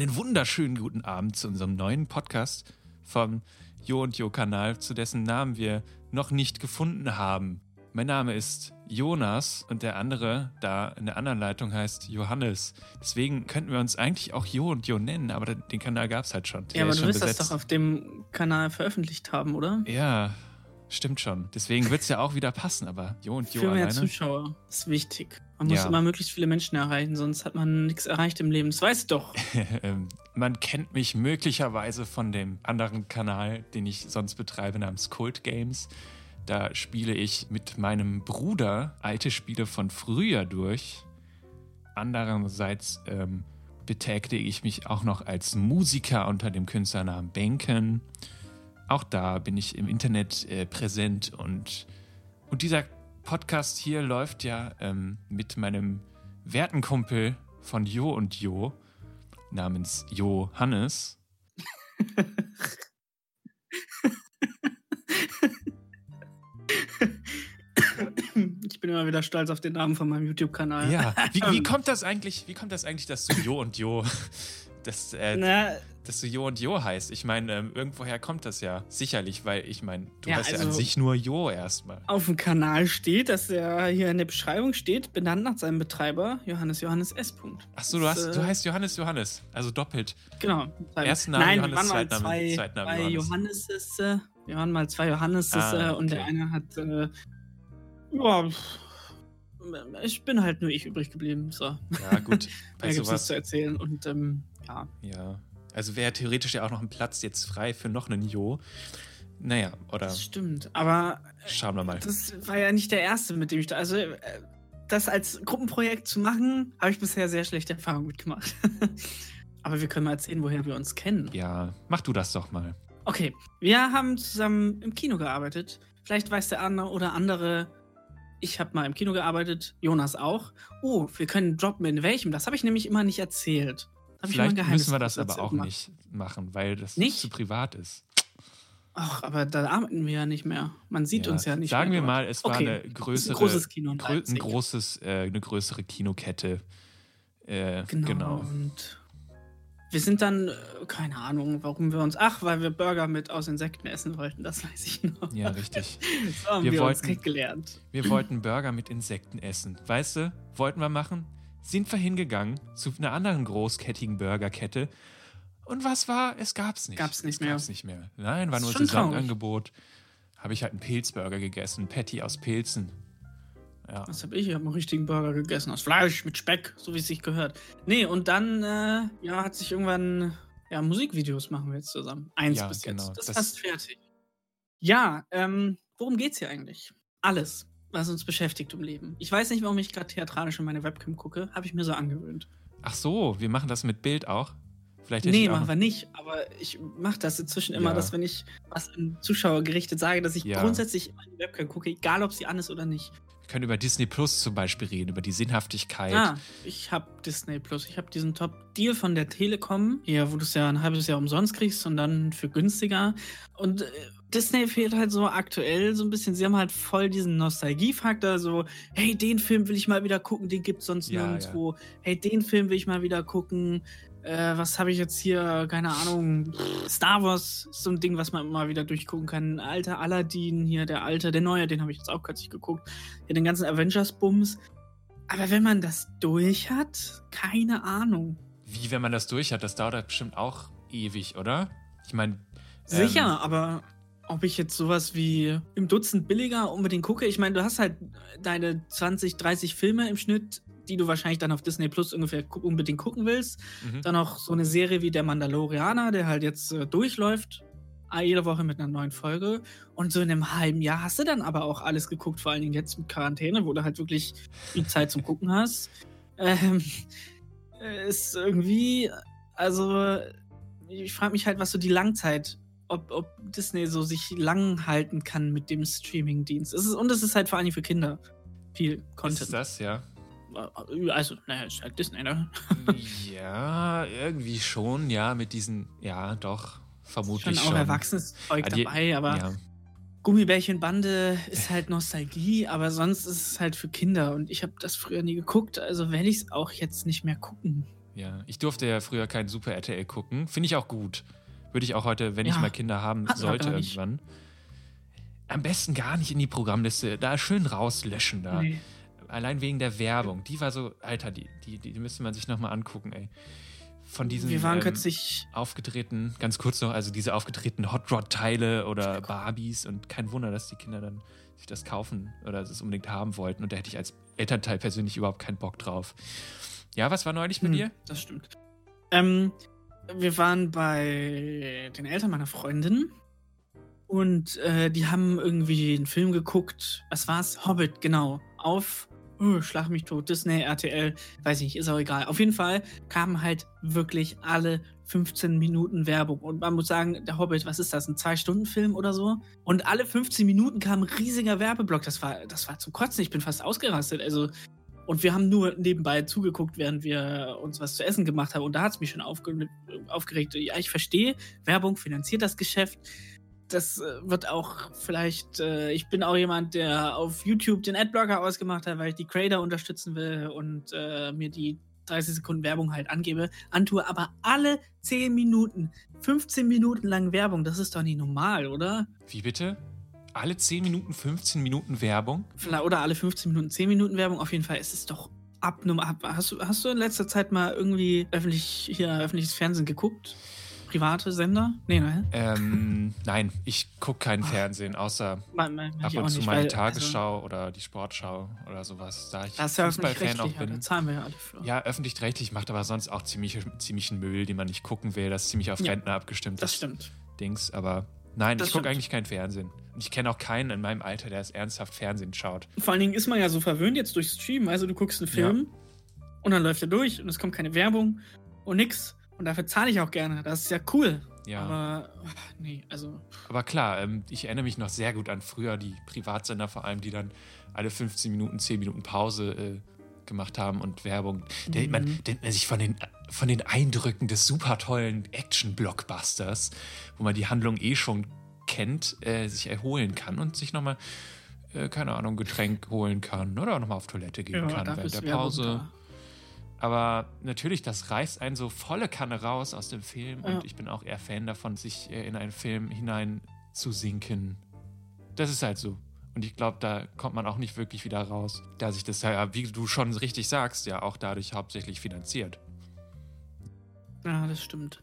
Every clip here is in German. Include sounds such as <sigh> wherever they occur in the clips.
einen wunderschönen guten Abend zu unserem neuen Podcast vom Jo und Jo Kanal, zu dessen Namen wir noch nicht gefunden haben. Mein Name ist Jonas und der andere da in der anderen Leitung heißt Johannes. Deswegen könnten wir uns eigentlich auch Jo und Jo nennen, aber den Kanal gab es halt schon. Der ja, aber du wirst das doch auf dem Kanal veröffentlicht haben, oder? Ja, Stimmt schon. Deswegen wird es ja auch wieder passen, aber Jo und Jo Für mehr alleine. Zuschauer ist wichtig. Man muss ja. immer möglichst viele Menschen erreichen, sonst hat man nichts erreicht im Leben. Das weißt du doch. <laughs> Ähm, man kennt mich möglicherweise von dem anderen Kanal, den ich sonst betreibe, namens Cult Games. Da spiele ich mit meinem Bruder alte Spiele von früher durch. Andererseits ähm, betätige ich mich auch noch als Musiker unter dem Künstlernamen Benken. Auch da bin ich im Internet äh, präsent und, und dieser Podcast hier läuft ja ähm, mit meinem werten Kumpel von Jo und Jo namens Jo Hannes. Ich bin immer wieder stolz auf den Namen von meinem YouTube-Kanal. Ja, wie, wie, <laughs> kommt das eigentlich, wie kommt das eigentlich, dass du Jo und Jo <laughs> dass, äh, Na, dass du Jo und Jo heißt. Ich meine, ähm, irgendwoher kommt das ja sicherlich, weil ich meine, du ja, heißt also ja an sich nur Jo erstmal. Auf dem Kanal steht, dass er hier in der Beschreibung steht, benannt nach seinem Betreiber, Johannes Johannes S. Achso, du, das, du äh, heißt Johannes Johannes, also doppelt. Genau. Ersten Namen Nein, Johannes, Zweitname, zwei, Zweitname zwei Johannes. Johannes äh, wir waren mal zwei Johannes ah, okay. und der eine hat, äh, ja, ich bin halt nur ich übrig geblieben. So. Ja, gut. da gibt es zu erzählen und ähm, ja. Ja. Also wäre theoretisch ja auch noch ein Platz jetzt frei für noch einen Jo. Naja, oder. Das stimmt, aber. Schauen wir mal. Das war ja nicht der erste, mit dem ich da. Also, äh, das als Gruppenprojekt zu machen, habe ich bisher sehr schlechte Erfahrungen mitgemacht. <laughs> aber wir können mal erzählen, woher wir uns kennen. Ja, mach du das doch mal. Okay, wir haben zusammen im Kino gearbeitet. Vielleicht weiß der andere oder andere, ich habe mal im Kino gearbeitet, Jonas auch. Oh, wir können droppen in welchem. Das habe ich nämlich immer nicht erzählt. Vielleicht müssen wir das aber auch nicht machen, weil das nicht? zu privat ist. Ach, aber da arbeiten wir ja nicht mehr. Man sieht ja. uns ja nicht Sagen mehr. Sagen wir mal, es war okay. eine größere, ein großes Kino in grö ein großes, äh, eine größere Kinokette. Äh, genau. genau. Und wir sind dann, äh, keine Ahnung, warum wir uns. Ach, weil wir Burger mit aus Insekten essen wollten, das weiß ich noch. Ja, richtig. <laughs> so haben wir, wir wollten, uns kennengelernt. Wir wollten Burger mit Insekten essen. Weißt du, wollten wir machen? Sind wir hingegangen zu einer anderen großkettigen Burgerkette. Und was war? Es gab's nicht. Gab's nicht es mehr. Gab's nicht mehr. Nein, war nur Saisonangebot. Habe ich halt einen Pilzburger gegessen, Patty aus Pilzen. Ja. Was habe ich? Ich habe einen richtigen Burger gegessen aus Fleisch mit Speck, so wie es sich gehört. Nee, und dann äh, ja, hat sich irgendwann ja Musikvideos machen wir jetzt zusammen. Eins ja, bis genau. jetzt. Das, ist fast fertig. Ja, ähm, worum geht's hier eigentlich? Alles was uns beschäftigt im Leben. Ich weiß nicht, warum ich gerade theatralisch in meine Webcam gucke, habe ich mir so angewöhnt. Ach so, wir machen das mit Bild auch? Vielleicht nee, machen wir nicht. Aber ich mache das inzwischen immer, ja. dass wenn ich was an Zuschauer gerichtet sage, dass ich ja. grundsätzlich in meine Webcam gucke, egal ob sie an ist oder nicht. Wir können über Disney Plus zum Beispiel reden, über die Sinnhaftigkeit. Ah, ich habe Disney Plus. Ich habe diesen Top-Deal von der Telekom, hier, wo du es ja ein halbes Jahr umsonst kriegst und dann für günstiger. Und äh, Disney fehlt halt so aktuell so ein bisschen. Sie haben halt voll diesen Nostalgiefaktor, so, hey, den Film will ich mal wieder gucken, den gibt's sonst ja, nirgendwo. Ja. Hey, den Film will ich mal wieder gucken. Äh, was habe ich jetzt hier? Keine Ahnung. Star Wars ist so ein Ding, was man immer wieder durchgucken kann. Alter Aladdin hier, der alte, der neue, den habe ich jetzt auch kürzlich geguckt. Ja, den ganzen Avengers-Bums. Aber wenn man das durch hat, keine Ahnung. Wie, wenn man das durch hat? Das dauert bestimmt auch ewig, oder? Ich meine. Sicher, ähm, aber ob ich jetzt sowas wie im Dutzend billiger unbedingt gucke. Ich meine, du hast halt deine 20, 30 Filme im Schnitt, die du wahrscheinlich dann auf Disney Plus ungefähr unbedingt gucken willst. Mhm. Dann auch so eine Serie wie Der Mandalorianer, der halt jetzt äh, durchläuft. Jede Woche mit einer neuen Folge. Und so in einem halben Jahr hast du dann aber auch alles geguckt, vor allen Dingen jetzt mit Quarantäne, wo du halt wirklich viel Zeit zum Gucken hast. <laughs> Ähm, äh, ist irgendwie, also ich frage mich halt, was so die Langzeit ob, ob Disney so sich lang halten kann mit dem Streaming-Dienst. Und es ist halt vor allem für Kinder viel Content. Ist das, ja? Also, naja, ist halt Disney, ne? <laughs> ja, irgendwie schon, ja, mit diesen, ja, doch, vermutlich schon. auch erwachsenes Zeug Adi dabei, aber ja. Gummibärchenbande ist halt Nostalgie, aber sonst ist es halt für Kinder und ich habe das früher nie geguckt, also werde ich es auch jetzt nicht mehr gucken. Ja, ich durfte ja früher kein Super RTL gucken. Finde ich auch gut. Würde ich auch heute, wenn ich Ja, mal Kinder haben wir sollte, irgendwann. Am besten gar nicht in die Programmliste. Da schön rauslöschen da. Nee. Allein wegen der Werbung. Die war so, Alter, die, die, die müsste man sich nochmal angucken, ey. Von diesen Wir waren ähm, kürzlich. aufgedrehten, ganz kurz noch, also diese aufgedrehten Hot Rod-Teile oder Barbies und kein Wunder, dass die Kinder dann sich das kaufen oder es unbedingt haben wollten. Und da hätte ich als Elternteil persönlich überhaupt keinen Bock drauf. Ja, was war neulich bei Hm, dir? Das stimmt. Ähm, wir waren bei den Eltern meiner Freundin und äh, die haben irgendwie einen Film geguckt. Was war's? Hobbit, genau. Auf oh, Schlag mich tot, Disney, RTL, weiß nicht, ist auch egal. Auf jeden Fall kamen halt wirklich alle 15 Minuten Werbung. Und man muss sagen, der Hobbit, was ist das, ein Zwei-Stunden-Film oder so? Und alle 15 Minuten kam ein riesiger Werbeblock. Das war, das war zum Kotzen. Ich bin fast ausgerastet. Also, und wir haben nur nebenbei zugeguckt, während wir uns was zu essen gemacht haben. Und da hat es mich schon aufge aufgeregt. Ja, ich verstehe, Werbung finanziert das Geschäft. Das äh, wird auch vielleicht, äh, ich bin auch jemand, der auf YouTube den Adblocker ausgemacht hat, weil ich die Creator unterstützen will und äh, mir die 30 Sekunden Werbung halt angebe, antue. Aber alle 10 Minuten, 15 Minuten lang Werbung, das ist doch nicht normal, oder? Wie bitte? Alle 10 Minuten, 15 Minuten Werbung? Oder alle 15 Minuten, 10 Minuten Werbung. Auf jeden Fall, es ist doch abnormal. Hast du, hast du in letzter Zeit mal irgendwie öffentlich, hier öffentliches Fernsehen geguckt? Private Sender? Nee, ne? Ähm, <laughs> nein, ich gucke kein Fernsehen, außer Mein, mein, ab und zu nicht, mal die Tagesschau oder die Sportschau oder sowas. Da ich Also, das ist ja Fußballfan auch ja, bin. zahlen wir ja alle für. Ja, öffentlich-rechtlich macht aber sonst auch ziemlich, ziemlichen Müll, den man nicht gucken will. Das ist ziemlich auf Ja, Rentner abgestimmt. das stimmt. Dings, aber nein, Das ich gucke eigentlich kein Fernsehen. Ich kenne auch keinen in meinem Alter, der es ernsthaft Fernsehen schaut. Vor allen Dingen ist man ja so verwöhnt jetzt durch Stream. Also du guckst einen Film und dann läuft er durch und es kommt keine Werbung und nix. Und dafür zahle ich auch gerne. Das ist ja cool. Ja. Aber nee, also Aber klar, ähm, ich erinnere mich noch sehr gut an früher, die Privatsender vor allem, die dann alle 15 Minuten, 10 Minuten Pause äh, gemacht haben und Werbung. Da Mhm. man, denkt man sich von den, von den Eindrücken des super tollen Action-Blockbusters, wo man die Handlung eh schon kennt, äh, sich erholen kann und sich nochmal, äh, keine Ahnung, Getränk holen kann oder nochmal auf Toilette gehen kann dafür während der Pause. Aber natürlich, das reißt einen so volle Kanne raus aus dem Film Ja. und ich bin auch eher Fan davon, sich äh, in einen Film hinein zu sinken. Das ist halt so. Und ich glaube, da kommt man auch nicht wirklich wieder raus, da sich das ja, wie du schon richtig sagst, ja auch dadurch hauptsächlich finanziert. Ja, das stimmt.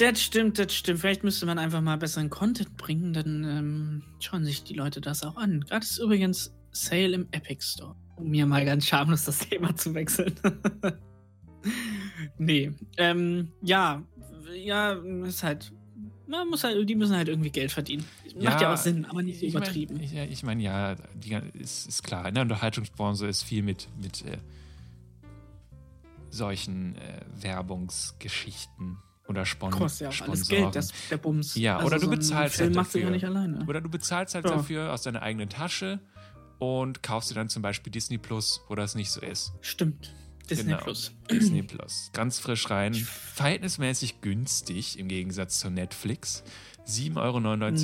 Das stimmt, das stimmt. Vielleicht müsste man einfach mal besseren Content bringen, dann ähm, schauen sich die Leute das auch an. Gerade ist übrigens Sale im Epic Store. Um mir mal ganz schamlos das Thema zu wechseln. <laughs> nee. Ähm, ja, ja, ist halt. Man muss halt, die müssen halt irgendwie Geld verdienen. Macht ja auch Sinn, aber nicht so ich mein- übertrieben. ich, ja, ich meine, ja, die, ist, ist klar. In der Unterhaltungsbranche ist viel mit, mit äh, solchen äh, Werbungsgeschichten oder Spon Kostet ja auch alles. Geld, das, der Bums. Also Ja, oder du so bezahlst Film halt dafür. nicht alleine. Oder du bezahlst halt Ja. dafür aus deiner eigenen Tasche und kaufst dir dann zum Beispiel Disney Plus, wo das nicht so ist. Stimmt. Disney Genau. Plus. Disney <clears throat> Plus. Ganz frisch rein. Verhältnismäßig günstig im Gegensatz zu Netflix. 7,99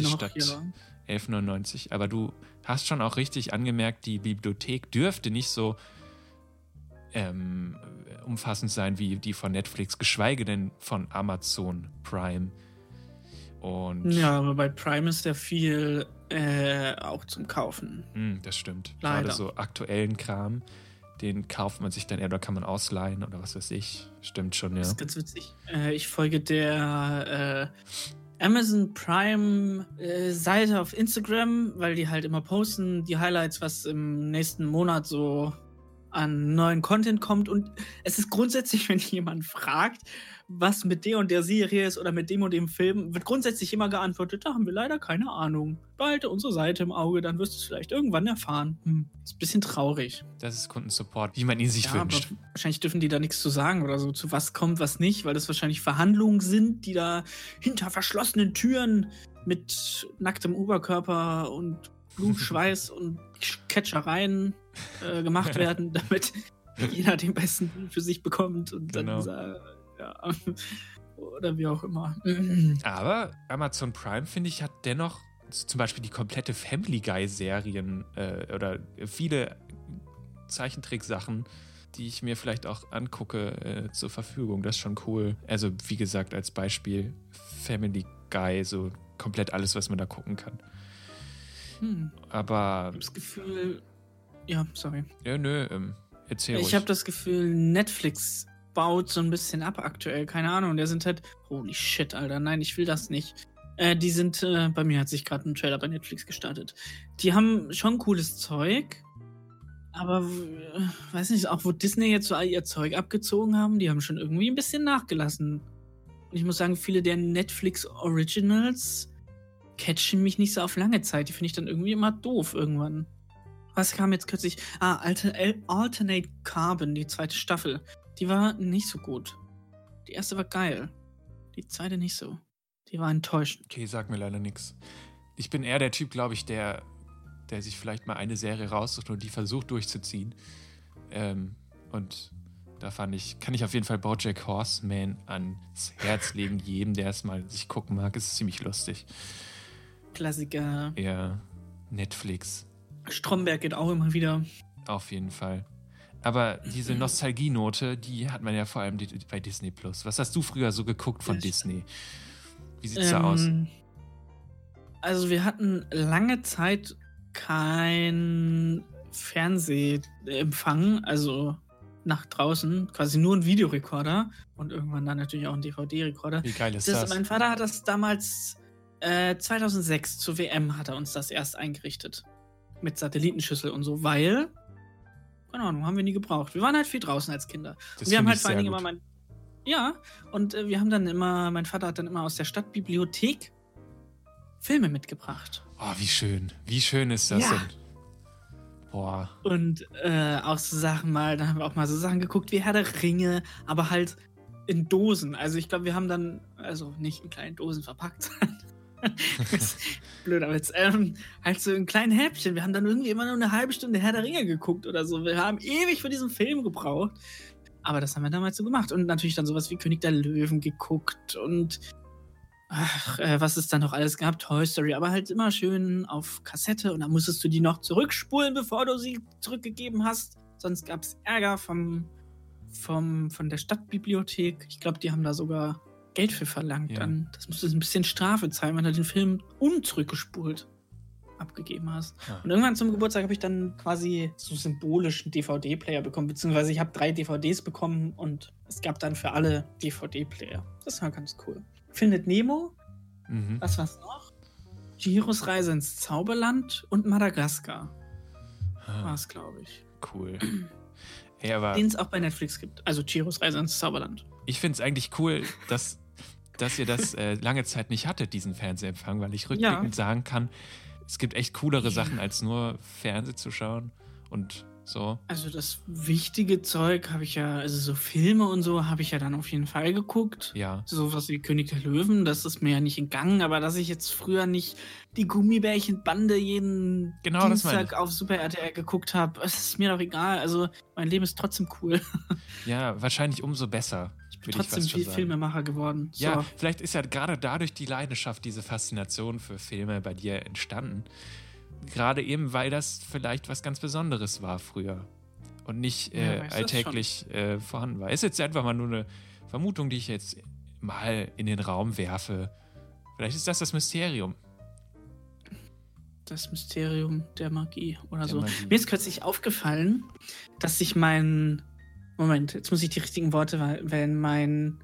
Euro statt ja. 11,99 Aber du hast schon auch richtig angemerkt, die Bibliothek dürfte nicht so ähm, umfassend sein wie die von Netflix, geschweige denn von Amazon Prime. Und Ja, aber bei Prime ist ja viel äh, auch zum Kaufen. Hm, das stimmt. Leider. Gerade so aktuellen Kram, den kauft man sich dann eher oder kann man ausleihen oder was weiß ich. Stimmt schon, ja. Das ist ganz witzig. Äh, ich folge der äh, Amazon Prime äh, Seite auf Instagram, weil die halt immer posten, die Highlights, was im nächsten Monat so an neuen Content kommt. Und es ist grundsätzlich, wenn jemand fragt, was mit der und der Serie ist oder mit dem und dem Film, wird grundsätzlich immer geantwortet, da haben wir leider keine Ahnung. Behalte unsere Seite im Auge, dann wirst du es vielleicht irgendwann erfahren. Hm, ist ein bisschen traurig. Das ist Kundensupport, wie man ihn sich Ja, wünscht. wahrscheinlich dürfen die da nichts zu sagen oder so, zu was kommt, was nicht, weil das wahrscheinlich Verhandlungen sind, die da hinter verschlossenen Türen mit nacktem Oberkörper und Blut, Schweiß <laughs> und Ketschereien äh, gemacht werden, <laughs> damit jeder den besten für sich bekommt und dann Genau. sa- ja, oder wie auch immer. Aber Amazon Prime, finde ich, hat dennoch zum Beispiel die komplette Family Guy-Serien äh, oder viele Zeichentricksachen die ich mir vielleicht auch angucke, äh, zur Verfügung. Das ist schon cool. Also, wie gesagt, als Beispiel Family Guy, so komplett alles, was man da gucken kann. Hm. Aber. Ich habe das Gefühl. Ja, sorry. Ja, nö, ähm, erzähl Ich habe das Gefühl, Netflix baut so ein bisschen ab aktuell. Keine Ahnung. Der sind halt. Holy shit, Alter. Nein, ich will das nicht. Äh, die sind. Äh, bei mir hat sich gerade ein Trailer bei Netflix gestartet. Die haben schon cooles Zeug. Aber äh, weiß nicht, auch wo Disney jetzt so all ihr Zeug abgezogen haben, die haben schon irgendwie ein bisschen nachgelassen. Und ich muss sagen, viele der Netflix Originals catchen mich nicht so auf lange Zeit. Die finde ich dann irgendwie immer doof irgendwann. Was kam jetzt kürzlich? Ah, Alter, Al- Alternate Carbon, die zweite Staffel. Die war nicht so gut. Die erste war geil. Die zweite nicht so. Die war enttäuschend. Okay, sag mir leider nichts. Ich bin eher der Typ, glaube ich, der, der sich vielleicht mal eine Serie raussucht und die versucht durchzuziehen. Ähm, und da fand ich, kann ich auf jeden Fall Bojack Horseman ans Herz legen, jedem, der es mal sich gucken mag. Es ist ziemlich lustig. Klassiker. Ja, Netflix, Stromberg geht auch immer wieder. auf jeden Fall. Aber diese Nostalgienote, die hat man ja vor allem bei Disney Plus. Was hast du früher so geguckt von Ja, Disney? Wie sieht's da aus? Ähm, Also wir hatten lange Zeit kein Fernsehempfang, also nach draußen, quasi nur ein Videorekorder und irgendwann dann natürlich auch ein DVD-Rekorder. Wie geil ist Das, das? mein Vater hat das damals äh, 2006 zur WM hat er uns das erst eingerichtet. Mit Satellitenschüssel und so, weil, keine Ahnung, haben wir nie gebraucht. Wir waren halt viel draußen als Kinder. Das Und wir haben halt vor allen Dingen immer mein. Ja, und äh, wir haben dann immer, mein Vater hat dann immer aus der Stadtbibliothek Filme mitgebracht. Oh, wie schön. Wie schön ist das Ja. denn? Boah. Und äh, auch so Sachen mal, da haben wir auch mal so Sachen geguckt wie Herr der Ringe, aber halt in Dosen. Also ich glaube, wir haben dann, also nicht in kleinen Dosen verpackt. <laughs> <laughs> Blöder Witz. Ähm, halt so in kleinen Häppchen. Wir haben dann irgendwie immer nur eine halbe Stunde Herr der Ringe geguckt oder so. Wir haben ewig für diesen Film gebraucht. Aber das haben wir damals so gemacht. Und natürlich dann sowas wie König der Löwen geguckt und ach, äh, was es dann noch alles gab, Toy Story, aber halt immer schön auf Kassette und dann musstest du die noch zurückspulen, bevor du sie zurückgegeben hast. Sonst gab es Ärger vom, vom, von der Stadtbibliothek. Ich glaube, die haben da sogar Geld für verlangt. Ja. Dann. Das musstest du ein bisschen Strafe zahlen, wenn du den Film unzurückgespult abgegeben hast. Ja. Und irgendwann zum Geburtstag habe ich dann quasi so symbolisch einen DVD-Player bekommen, beziehungsweise ich habe drei DVDs bekommen und es gab dann für alle DVD-Player. Das war ganz cool. Findet Nemo, Mhm. was war's noch? Giros Reise ins Zauberland und Madagaskar Ah, es, glaube ich. cool. <clears throat> Den es auch bei Netflix gibt. Also Giros Reise ins Zauberland. ich finde es eigentlich cool, dass, dass ihr das äh, lange Zeit nicht hattet, diesen Fernsehempfang, weil ich rückblickend sagen kann, es gibt echt coolere Ja. Sachen, als nur Fernseh zu schauen und so. Also das wichtige Zeug habe ich ja, also so Filme und so habe ich ja dann auf jeden Fall geguckt. Ja. Sowas wie König der Löwen, das ist mir ja nicht entgangen, aber dass ich jetzt früher nicht die Gummibärchenbande jeden Genau, Dienstag auf Super RTL geguckt habe, ist mir doch egal. Also mein Leben ist trotzdem cool. Ja, wahrscheinlich umso besser. Ich ich trotzdem viel. Filmemacher geworden. Ja, So. vielleicht ist ja gerade dadurch die Leidenschaft, diese Faszination für Filme bei dir entstanden. Gerade eben, weil das vielleicht was ganz Besonderes war früher und nicht Ja, äh, das alltäglich äh, vorhanden war. Ist jetzt einfach mal nur eine Vermutung, die ich jetzt mal in den Raum werfe. Vielleicht ist das das Mysterium. Das Mysterium der Magie oder Der so. Magie. Mir ist kürzlich aufgefallen, dass sich mein. Moment, jetzt muss ich die richtigen Worte wählen. Mein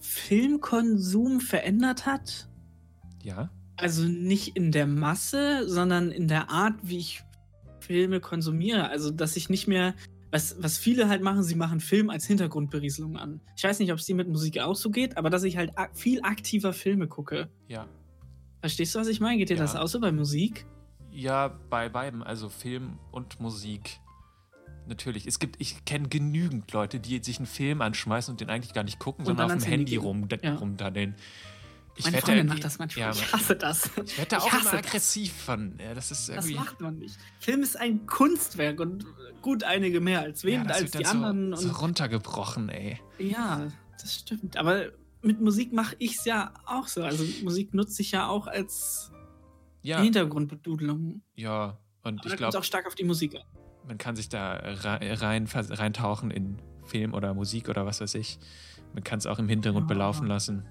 Filmkonsum verändert hat. Ja? Also nicht in der Masse, sondern in der Art, wie ich Filme konsumiere. Also, dass ich nicht mehr. Was, was viele halt machen, sie machen Film als Hintergrundberieselung an. Ich weiß nicht, ob es dir mit Musik auch so geht, aber dass ich halt ak viel aktiver Filme gucke. Ja. Verstehst du, was ich meine? Geht dir Ja. das auch so bei Musik? Ja, bei beiden, also Film und Musik. Natürlich. Es gibt, ich kenne genügend Leute, die sich einen Film anschmeißen und den eigentlich gar nicht gucken, Und sondern auf dem Handy gehen. rum, Ja. rumdaddeln. Ich Meine werde Freundin macht das manchmal. Ja, ich hasse das. Ich werde da auch immer das. aggressiv von. Ja, das ist Das irgendwie. macht man nicht. Film ist ein Kunstwerk und gut einige mehr als wen ja, das als die anderen. so, so runtergebrochen, ey. ja, das stimmt. Aber mit Musik mache ich es ja auch so. Also Musik nutze ich ja auch als Ja, Hintergrundbedudelung. ja. Und Aber ich glaube, auch stark auf die Musik an. Man kann sich da rein, reintauchen in Film oder Musik oder was weiß ich. Man kann es auch im Hintergrund ja. belaufen lassen.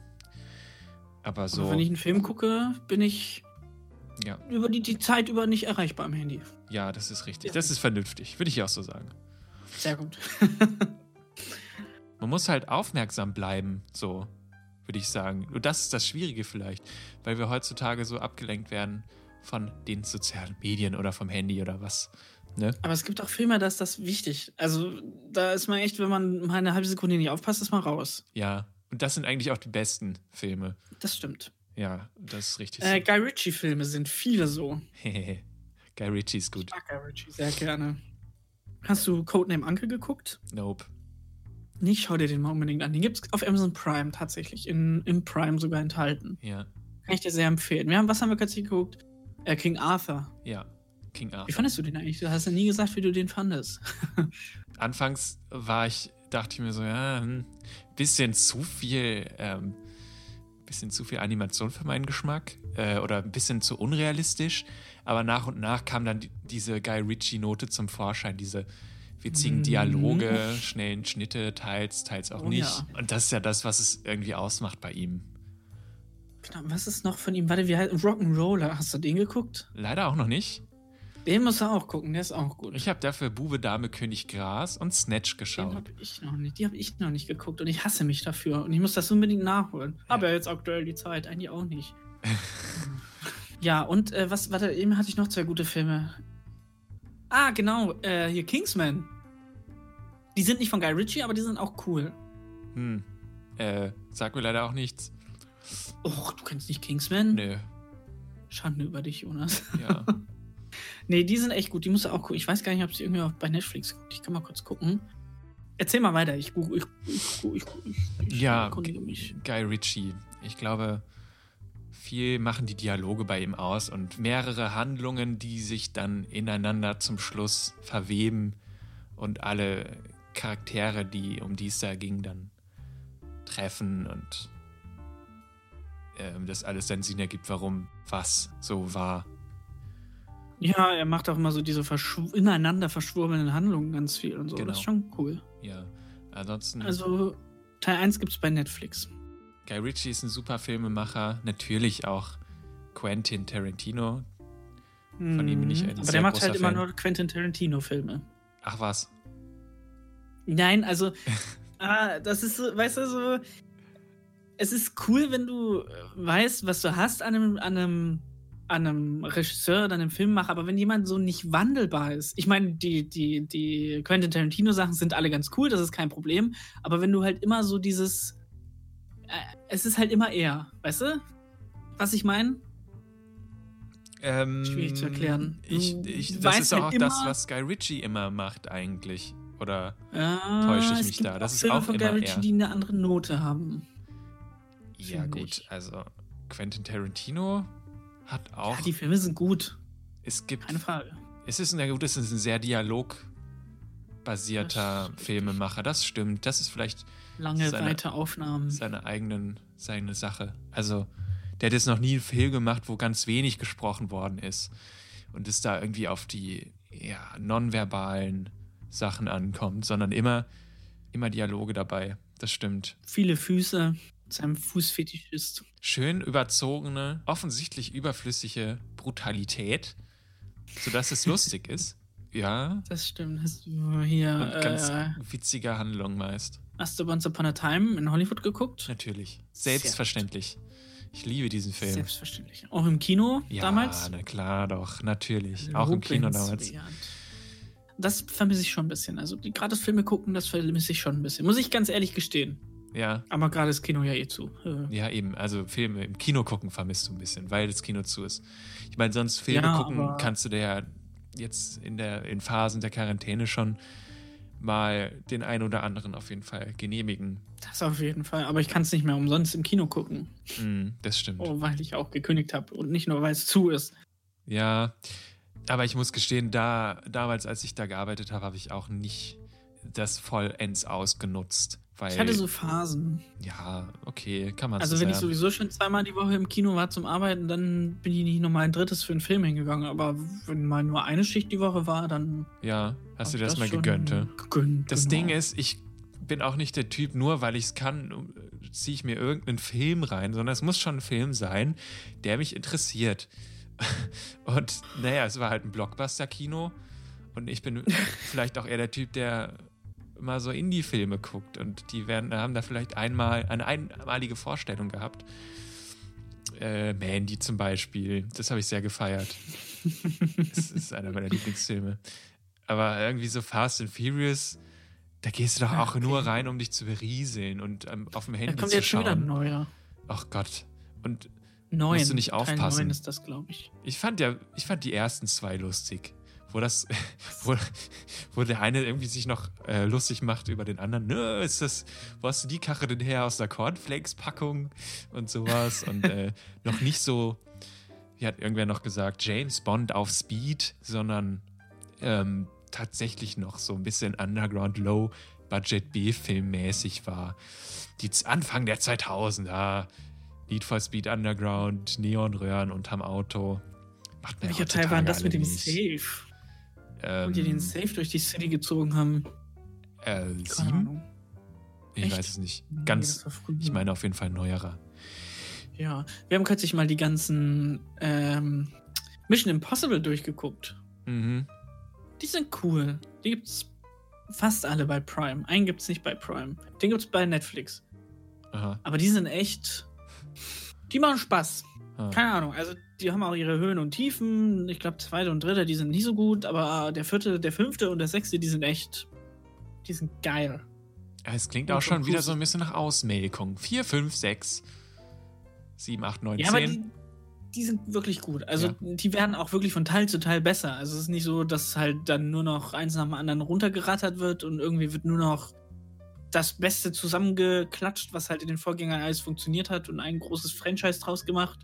Aber so. Aber wenn ich einen Film gucke, bin ich ja. über die, die Zeit über nicht erreichbar am Handy. Ja, das ist richtig. Das ist vernünftig. Würde ich auch so sagen. Sehr gut. Man muss halt aufmerksam bleiben, so würde ich sagen. Und das ist das Schwierige vielleicht, weil wir heutzutage so abgelenkt werden von den sozialen Medien oder vom Handy oder was. Ne? Aber es gibt auch Filme, da ist das wichtig. Also da ist man echt, wenn man mal eine halbe Sekunde nicht aufpasst, ist man raus. Ja, und das sind eigentlich auch die besten Filme. Das stimmt. Ja, das ist richtig. Äh, Guy Ritchie-Filme sind viele so. Guy Ritchie ist gut. Ich mag Guy Ritchie sehr gerne. Hast du Codename Uncle geguckt? Nope. Nicht, schau dir den mal unbedingt an. Den gibt es auf Amazon Prime tatsächlich. In, Im Prime sogar enthalten. Ja. Kann ich dir sehr empfehlen. Wir haben, was haben wir kürzlich geguckt? Äh, King Arthur. Ja, King Arthur. Wie fandest du den eigentlich? Du hast ja nie gesagt, wie du den fandest. <laughs> Anfangs war ich, dachte ich mir so, ja, ein hm, bisschen zu viel, ähm, bisschen zu viel Animation für meinen Geschmack äh, oder ein bisschen zu unrealistisch. Aber nach und nach kam dann die, diese Guy Ritchie-Note zum Vorschein, diese witzigen Dialoge, mhm. schnellen Schnitte, teils, teils auch oh, nicht. Ja. Und das ist ja das, was es irgendwie ausmacht bei ihm. Genau, was ist noch von ihm? Warte, wie heißt Rock'n'Roller? Hast du den geguckt? Leider auch noch nicht. Den musst du auch gucken, der ist auch gut. Ich habe dafür Bube, Dame, König, Gras und Snatch geschaut. Den habe ich noch nicht. Die habe ich noch nicht geguckt und ich hasse mich dafür. Und ich muss das unbedingt nachholen. Ja. Aber jetzt aktuell die Zeit, eigentlich auch nicht. <laughs> ja, und äh, was, warte, eben hatte ich noch zwei gute Filme. Ah, genau, äh, hier Kingsman. Die sind nicht von Guy Ritchie, aber die sind auch cool. Hm. Äh, sag mir leider auch nichts. Och, du kennst nicht Kingsman? Nö. Schande über dich, Jonas. Ja. <laughs> nee, die sind echt gut. Die musst du auch gucken. Ich weiß gar nicht, ob sie irgendwie bei Netflix guckt. Ich kann mal kurz gucken. Erzähl mal weiter. Ich, ich, ich, ich, ich ja, mich. Guy Ritchie. Ich glaube, viel machen die Dialoge bei ihm aus und mehrere Handlungen, die sich dann ineinander zum Schluss verweben und alle Charaktere, die um die es da ging, dann treffen und ähm, das alles dann Sinn ergibt, warum was so war. Ja, er macht auch immer so diese verschw ineinander verschwurbelnden Handlungen ganz viel und so. Genau. Das ist schon cool. Ja, ansonsten. Also, Teil 1 gibt es bei Netflix. Guy Ritchie ist ein super Filmemacher. Natürlich auch Quentin Tarantino. Von ihm bin ich ein Aber der macht halt Fan. immer nur Quentin Tarantino-Filme. Ach was. Nein, also, <laughs> ah, das ist so, weißt du, so. Es ist cool, wenn du weißt, was du hast an einem, an einem, an einem Regisseur oder einem Filmemacher, aber wenn jemand so nicht wandelbar ist, ich meine, die, die, die Quentin Tarantino-Sachen sind alle ganz cool, das ist kein Problem, aber wenn du halt immer so dieses. Äh, es ist halt immer er, weißt du? Was ich meine? Ähm, Schwierig zu erklären. Ich, ich, das ist halt auch das, was Guy Ritchie immer macht, eigentlich. Oder ja, täusche ich mich da? Das ist Filme auch von immer Guy die eine andere Note haben. Ja, gut. Ich. Also, Quentin Tarantino hat auch. Ja, die Filme sind gut. Es gibt. Keine Frage. Es ist, ein, gut, es ist ein sehr dialogbasierter Filmemacher. Das stimmt. Das ist vielleicht. Lange, seine, weite Aufnahmen. Seine eigenen, seine Sache. Also, der hat jetzt noch nie einen Film gemacht, wo ganz wenig gesprochen worden ist. Und ist da irgendwie auf die ja, nonverbalen Sachen ankommt, sondern immer, immer Dialoge dabei. Das stimmt. Viele Füße, seinem Fußfetisch ist. Schön überzogene, offensichtlich überflüssige Brutalität, sodass es lustig <laughs> ist. Ja. Das stimmt. Hast du hier. Und ganz äh, witzige Handlung meist. Hast du Once Upon a Time in Hollywood geguckt? Natürlich. Selbstverständlich. Ich liebe diesen Film. Selbstverständlich. Auch im Kino ja, damals? Ja, na klar, doch, natürlich. Auch im Kino damals. Wert das vermisse ich schon ein bisschen. Also gerade das Filme gucken, das vermisse ich schon ein bisschen. Muss ich ganz ehrlich gestehen. Ja. Aber gerade das Kino ja eh zu. Ja, eben. Also Filme im Kino gucken vermisst du ein bisschen, weil das Kino zu ist. Ich meine, sonst Filme ja, gucken kannst du dir ja jetzt in, der, in Phasen der Quarantäne schon mal den einen oder anderen auf jeden Fall genehmigen. Das auf jeden Fall. Aber ich kann es nicht mehr umsonst im Kino gucken. Mm, das stimmt. Oh, weil ich auch gekündigt habe und nicht nur, weil es zu ist. Ja, aber ich muss gestehen, da damals, als ich da gearbeitet habe, habe ich auch nicht das vollends ausgenutzt. Weil, Ich hatte so Phasen. ja, okay, kann man Also so wenn ich sowieso schon zweimal die Woche im Kino war zum Arbeiten, dann bin ich nicht nochmal ein drittes für einen Film hingegangen. Aber wenn mal nur eine Schicht die Woche war, dann. Ja, hast du dir ich das, mal gegönnt? Gegönnt, Das genau. Ding ist, ich bin auch nicht der Typ, nur weil ich es kann, ziehe ich mir irgendeinen Film rein, sondern es muss schon ein Film sein, der mich interessiert. <laughs> Und naja, es war halt ein Blockbuster-Kino und ich bin <laughs> vielleicht auch eher der Typ, der mal so Indie-Filme guckt und die werden, haben da vielleicht einmal eine einmalige Vorstellung gehabt. Äh, Mandy zum Beispiel, das habe ich sehr gefeiert. <laughs> das ist einer meiner Lieblingsfilme. Aber irgendwie so Fast and Furious, da gehst du doch auch okay. nur rein, um dich zu berieseln und ähm, auf dem Da Handy kommt zu jetzt schon wieder ein schauen. neuer. Ach Gott. Und Neun. Musst du nicht Teil aufpassen. neun ist das, glaube ich. ich fand ja, ich fand die ersten zwei lustig. Wo das, <laughs> wo, wo der eine irgendwie sich noch äh, lustig macht über den anderen. Nö, ist das, wo hast du die Karre denn her aus der Cornflakes-Packung und sowas und äh, <laughs> noch nicht so, wie hat irgendwer noch gesagt, James Bond auf Speed, sondern ähm, tatsächlich noch so ein bisschen Underground Low Budget B-Film mäßig war. Die Anfang der 2000er, Need for Speed Underground, Neonröhren unterm Auto. Macht mir Welcher Teil war das mit dem nicht. Safe? Ähm, Und die den Safe durch die City gezogen haben? äh, sieben? Ich Echt? weiß es nicht. Nee, Ganz, früher. ich meine auf jeden Fall neuerer. Ja, wir haben kürzlich mal die ganzen ähm, Mission Impossible durchgeguckt. Mhm. Die sind cool. Die gibt's fast alle bei Prime. Einen gibt's nicht bei Prime. Den gibt's bei Netflix. Aha. Aber die sind echt. Die machen Spaß. Ah. Keine Ahnung. Also, die haben auch ihre Höhen und Tiefen. Ich glaube, zweite und dritte, die sind nicht so gut. Aber der vierte, der fünfte und der sechste, die sind echt. Die sind geil. Es klingt Und auch schon wieder so ein bisschen nach Ausmelkung. 4, 5, 6, 7, 8, 9, Ja, aber 10. die, die sind wirklich gut. Also Ja. die werden auch wirklich von Teil zu Teil besser. Also es ist nicht so, dass halt dann nur noch eins nach dem anderen runtergerattert wird und irgendwie wird nur noch das Beste zusammengeklatscht, was halt in den Vorgängern alles funktioniert hat und ein großes Franchise draus gemacht.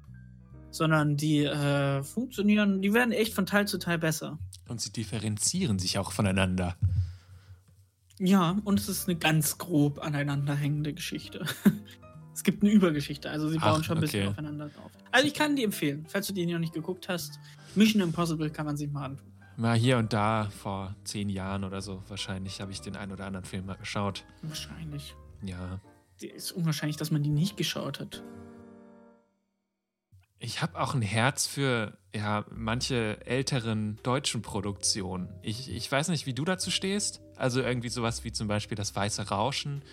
Sondern die äh, funktionieren, die werden echt von Teil zu Teil besser. Und sie differenzieren sich auch voneinander. Ja, und es ist eine ganz grob aneinanderhängende Geschichte. <laughs> es gibt eine Übergeschichte, also sie bauen Ach, schon ein bisschen okay. aufeinander drauf. Also ich kann die empfehlen, falls du die noch nicht geguckt hast. Mission Impossible kann man sich mal antun. Mal hier und da, vor zehn Jahren oder so, wahrscheinlich habe ich den einen oder anderen Film mal geschaut. Wahrscheinlich. Ja. Die ist unwahrscheinlich, dass man die nicht geschaut hat. Ich habe auch ein Herz für ja, manche älteren deutschen Produktionen. Ich, ich weiß nicht, wie du dazu stehst. Also irgendwie sowas wie zum Beispiel Das Weiße Rauschen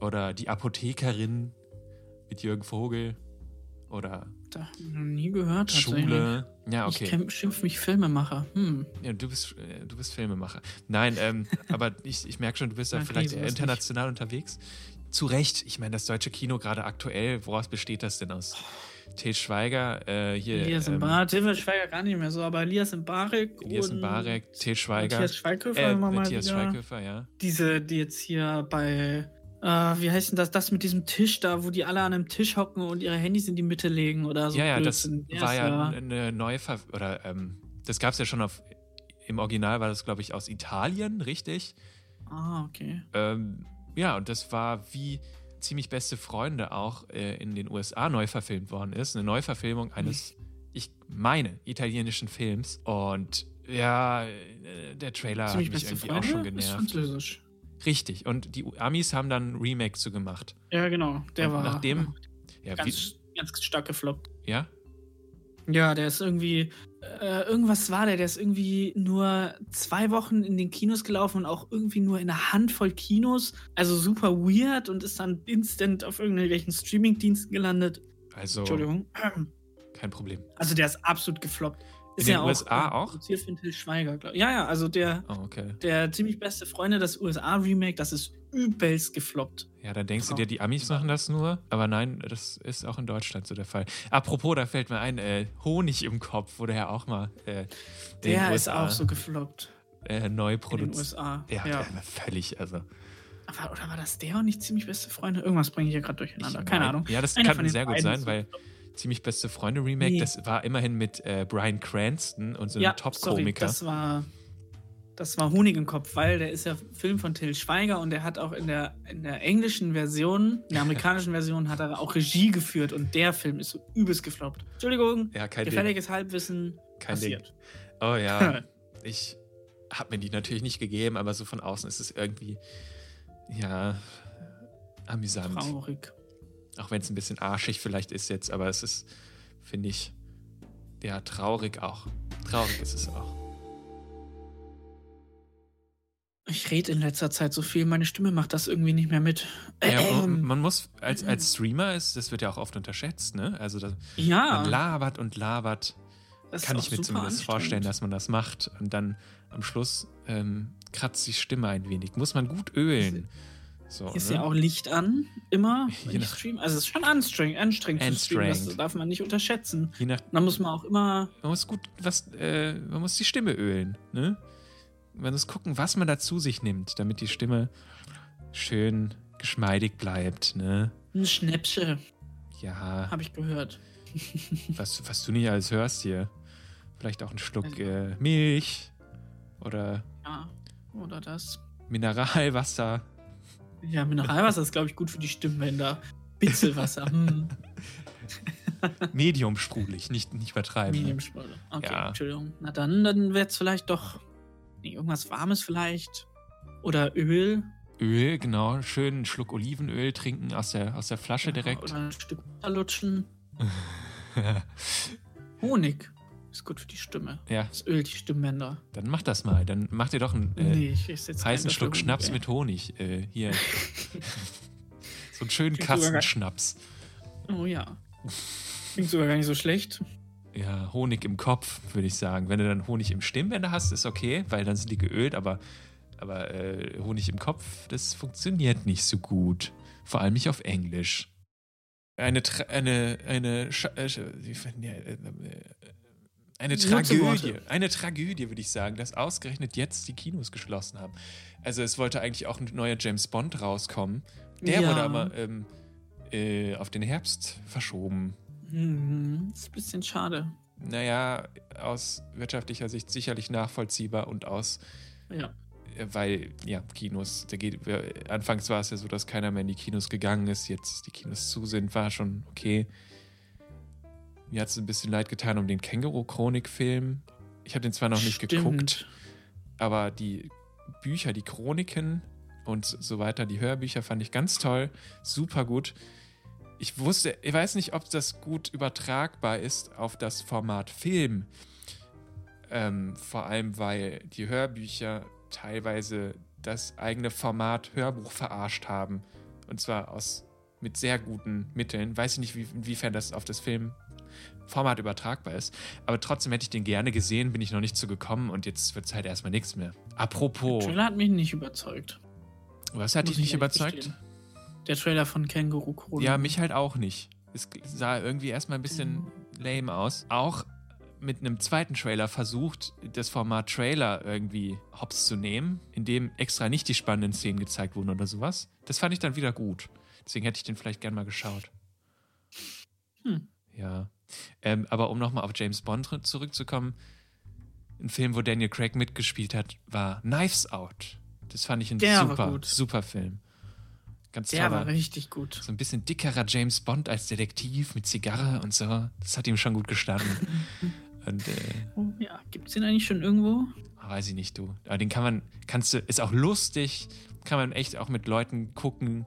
oder Die Apothekerin mit Jürgen Vogel oder Da ich noch nie gehört. Schule. Ja, Ich okay. kenn- schimpf mich Filmemacher. Hm. Ja, du bist, äh, du bist Filmemacher. Nein, ähm, <laughs> aber ich, ich merke schon, du bist da vielleicht international unterwegs. Zu Recht. Ich meine, das deutsche Kino gerade aktuell, woraus besteht das denn aus? Til Schweiger, äh, hier. Elias ähm, Mbarek, Tim Schweiger gar nicht mehr so, aber Elias Mbarek Elias Mbarek, Til Schweiger. Matthias Schweighöfer äh, immer mal Matthias wieder. Schweighöfer, ja. Diese, die jetzt hier bei, äh, wie heißt denn das, das mit diesem Tisch da, wo die alle an einem Tisch hocken und ihre Handys in die Mitte legen oder so. ja, ja, das. Der war ist ja eine neue Ver oder ähm, das gab es ja schon auf im Original war das glaube ich aus Italien, richtig? Ah, okay. Ähm, ja, und das war wie ziemlich beste Freunde auch äh, in den USA neu verfilmt worden ist. Eine Neuverfilmung eines, ich meine, italienischen Films. Und ja, äh, der Trailer Ziemlich hat mich irgendwie Freunde auch schon ist genervt. französisch. Richtig. Und die Amis haben dann ein Remake zu gemacht. Ja, genau. Der und war nachdem, ja, wie, ganz, ganz stark gefloppt. ja, Ja, der ist irgendwie, äh, irgendwas war der, der ist irgendwie nur zwei Wochen in den Kinos gelaufen und auch irgendwie nur in einer Handvoll Kinos. Also super weird und ist dann instant auf irgendwelchen Streamingdiensten gelandet. also Entschuldigung. kein Problem. Also der ist absolut gefloppt. Ist den ja USA auch? Produziert von Till Schweiger, glaub. Ja, ja, also der, Oh, okay. der ziemlich beste Freunde, das USA-Remake, das ist übelst gefloppt. Ja, dann denkst du dir, die Amis machen das nur. Aber nein, das ist auch in Deutschland so der Fall. Apropos, da fällt mir ein, äh, Honig im Kopf wurde ja auch mal äh, in Der ist USA, auch so gefloppt. äh, neu In den produziert. USA. Ja, ja. völlig, also. Aber, oder war das der und nicht ziemlich beste Freunde? Irgendwas bringe ich hier gerade durcheinander. Ich Keine Ahnung. Ja, das Einer kann sehr gut sein, weil ziemlich beste Freunde Remake, Nee. das war immerhin mit äh, Brian Cranston und so einem ja, Top-Komiker. das war. Das war Honig im Kopf, weil der ist ja Film von Till Schweiger und der hat auch in der, in der englischen Version, in der amerikanischen <laughs> Version, hat er auch Regie geführt und der Film ist so übelst gefloppt. Entschuldigung, Ja, kein Ding. gefälliges Halbwissen Kein passiert. Ding. Oh ja, <laughs> ich habe mir die natürlich nicht gegeben, aber so von außen ist es irgendwie, ja, amüsant. Traurig. Auch wenn es ein bisschen arschig vielleicht ist jetzt, aber es ist, finde ich, ja, traurig auch. Traurig ist es auch. Ich rede in letzter Zeit so viel, meine Stimme macht das irgendwie nicht mehr mit. Ja, man, Ähm, man muss, als, als Streamer ist, das wird ja auch oft unterschätzt, ne? Also das, ja, man labert und labert. das Kann ich mir zumindest vorstellen, dass man das macht. Und dann am Schluss ähm, kratzt die Stimme ein wenig. Muss man gut ölen. So, ist ne? ja auch Licht an, immer, <laughs> wenn Je ich streame. Also es ist schon anstrengend, anstrengend zu streamen, das darf man nicht unterschätzen. Je nach, Da muss man auch immer man muss gut was, äh, man muss die Stimme ölen, ne? Man muss gucken, was man da zu sich nimmt, damit die Stimme schön geschmeidig bleibt, ne? ein Schnäppchen, Ja, habe ich gehört. <laughs> was, was du nicht alles hörst hier. Vielleicht auch ein Schluck äh, Milch oder Ja, oder das. Mineralwasser. Ja, Mineralwasser ist, glaube ich, gut für die Stimmbänder. Bitzelwasser, hm. <laughs> Medium sprudelig, nicht, nicht übertreiben. Medium Schmolle. Okay, Ja. Entschuldigung. Na dann, dann wäre es vielleicht doch nee, irgendwas Warmes vielleicht. Oder Öl. Öl, genau. Schön einen Schluck Olivenöl trinken aus der, aus der Flasche direkt. Oder ein Stück Butter lutschen. <laughs> Honig ist gut für die Stimme. ja, Das ölt die Stimmbänder. dann mach das mal. Dann mach dir doch einen äh, nee, heißen Schluck Schnaps mit Honig. Äh, hier. <laughs> so einen schönen Klingt. Kastenschnaps. Oh ja. Klingt sogar gar nicht so schlecht. Ja, Honig im Kopf, würde ich sagen. Wenn du dann Honig im Stimmbänder hast, ist okay, weil dann sind die geölt, aber, aber äh, Honig im Kopf, das funktioniert nicht so gut. Vor allem nicht auf Englisch. Eine, Tra eine, eine, eine Tragödie, eine Tragödie, würde ich sagen, dass ausgerechnet jetzt die Kinos geschlossen haben. Also es wollte eigentlich auch ein neuer James Bond rauskommen. Der Ja. wurde aber ähm, äh, auf den Herbst verschoben. Hm, ist ein bisschen schade. Naja, aus wirtschaftlicher Sicht sicherlich nachvollziehbar und aus, Ja. äh, weil, ja, Kinos, da geht, anfangs war es ja so, dass keiner mehr in die Kinos gegangen ist, jetzt die Kinos zu sind, war schon okay. Mir hat es ein bisschen leid getan um den Känguru-Chronik-Film. Ich habe den zwar noch nicht Stimmt. geguckt, aber die Bücher, die Chroniken und so weiter, die Hörbücher fand ich ganz toll, super gut. Ich wusste, ich weiß nicht, ob das gut übertragbar ist auf das Format Film. Ähm, vor allem, weil die Hörbücher teilweise das eigene Format Hörbuch verarscht haben. Und zwar aus mit sehr guten Mitteln. Weiß ich nicht, wie, inwiefern das auf das Filmformat übertragbar ist. Aber trotzdem hätte ich den gerne gesehen, bin ich noch nicht zu gekommen und jetzt wird es halt erstmal nichts mehr. Der Apropos, Trailer hat mich nicht überzeugt. was hat Muss dich nicht überzeugt? gestehen. Der Trailer von Känguru Chronik. Ja, mich halt auch nicht. Es sah irgendwie erstmal ein bisschen lame aus. Auch mit einem zweiten Trailer versucht, das Format Trailer irgendwie hops zu nehmen, in dem extra nicht die spannenden Szenen gezeigt wurden oder sowas. Das fand ich dann wieder gut. Deswegen hätte ich den vielleicht gern mal geschaut. Hm. Ja. Ähm, aber um nochmal auf James Bond zurück- zurückzukommen, ein Film, wo Daniel Craig mitgespielt hat, war Knives Out. Das fand ich ein Der super, gut. super Film. Ganz Der war richtig gut. so ein bisschen dickerer James Bond als Detektiv mit Zigarre und so. Das hat ihm schon gut gestanden. <laughs> und äh, Oh, ja, gibt's den eigentlich schon irgendwo? weiß ich nicht, du. Aber den kann man, kannst du, ist auch lustig, kann man echt auch mit Leuten gucken,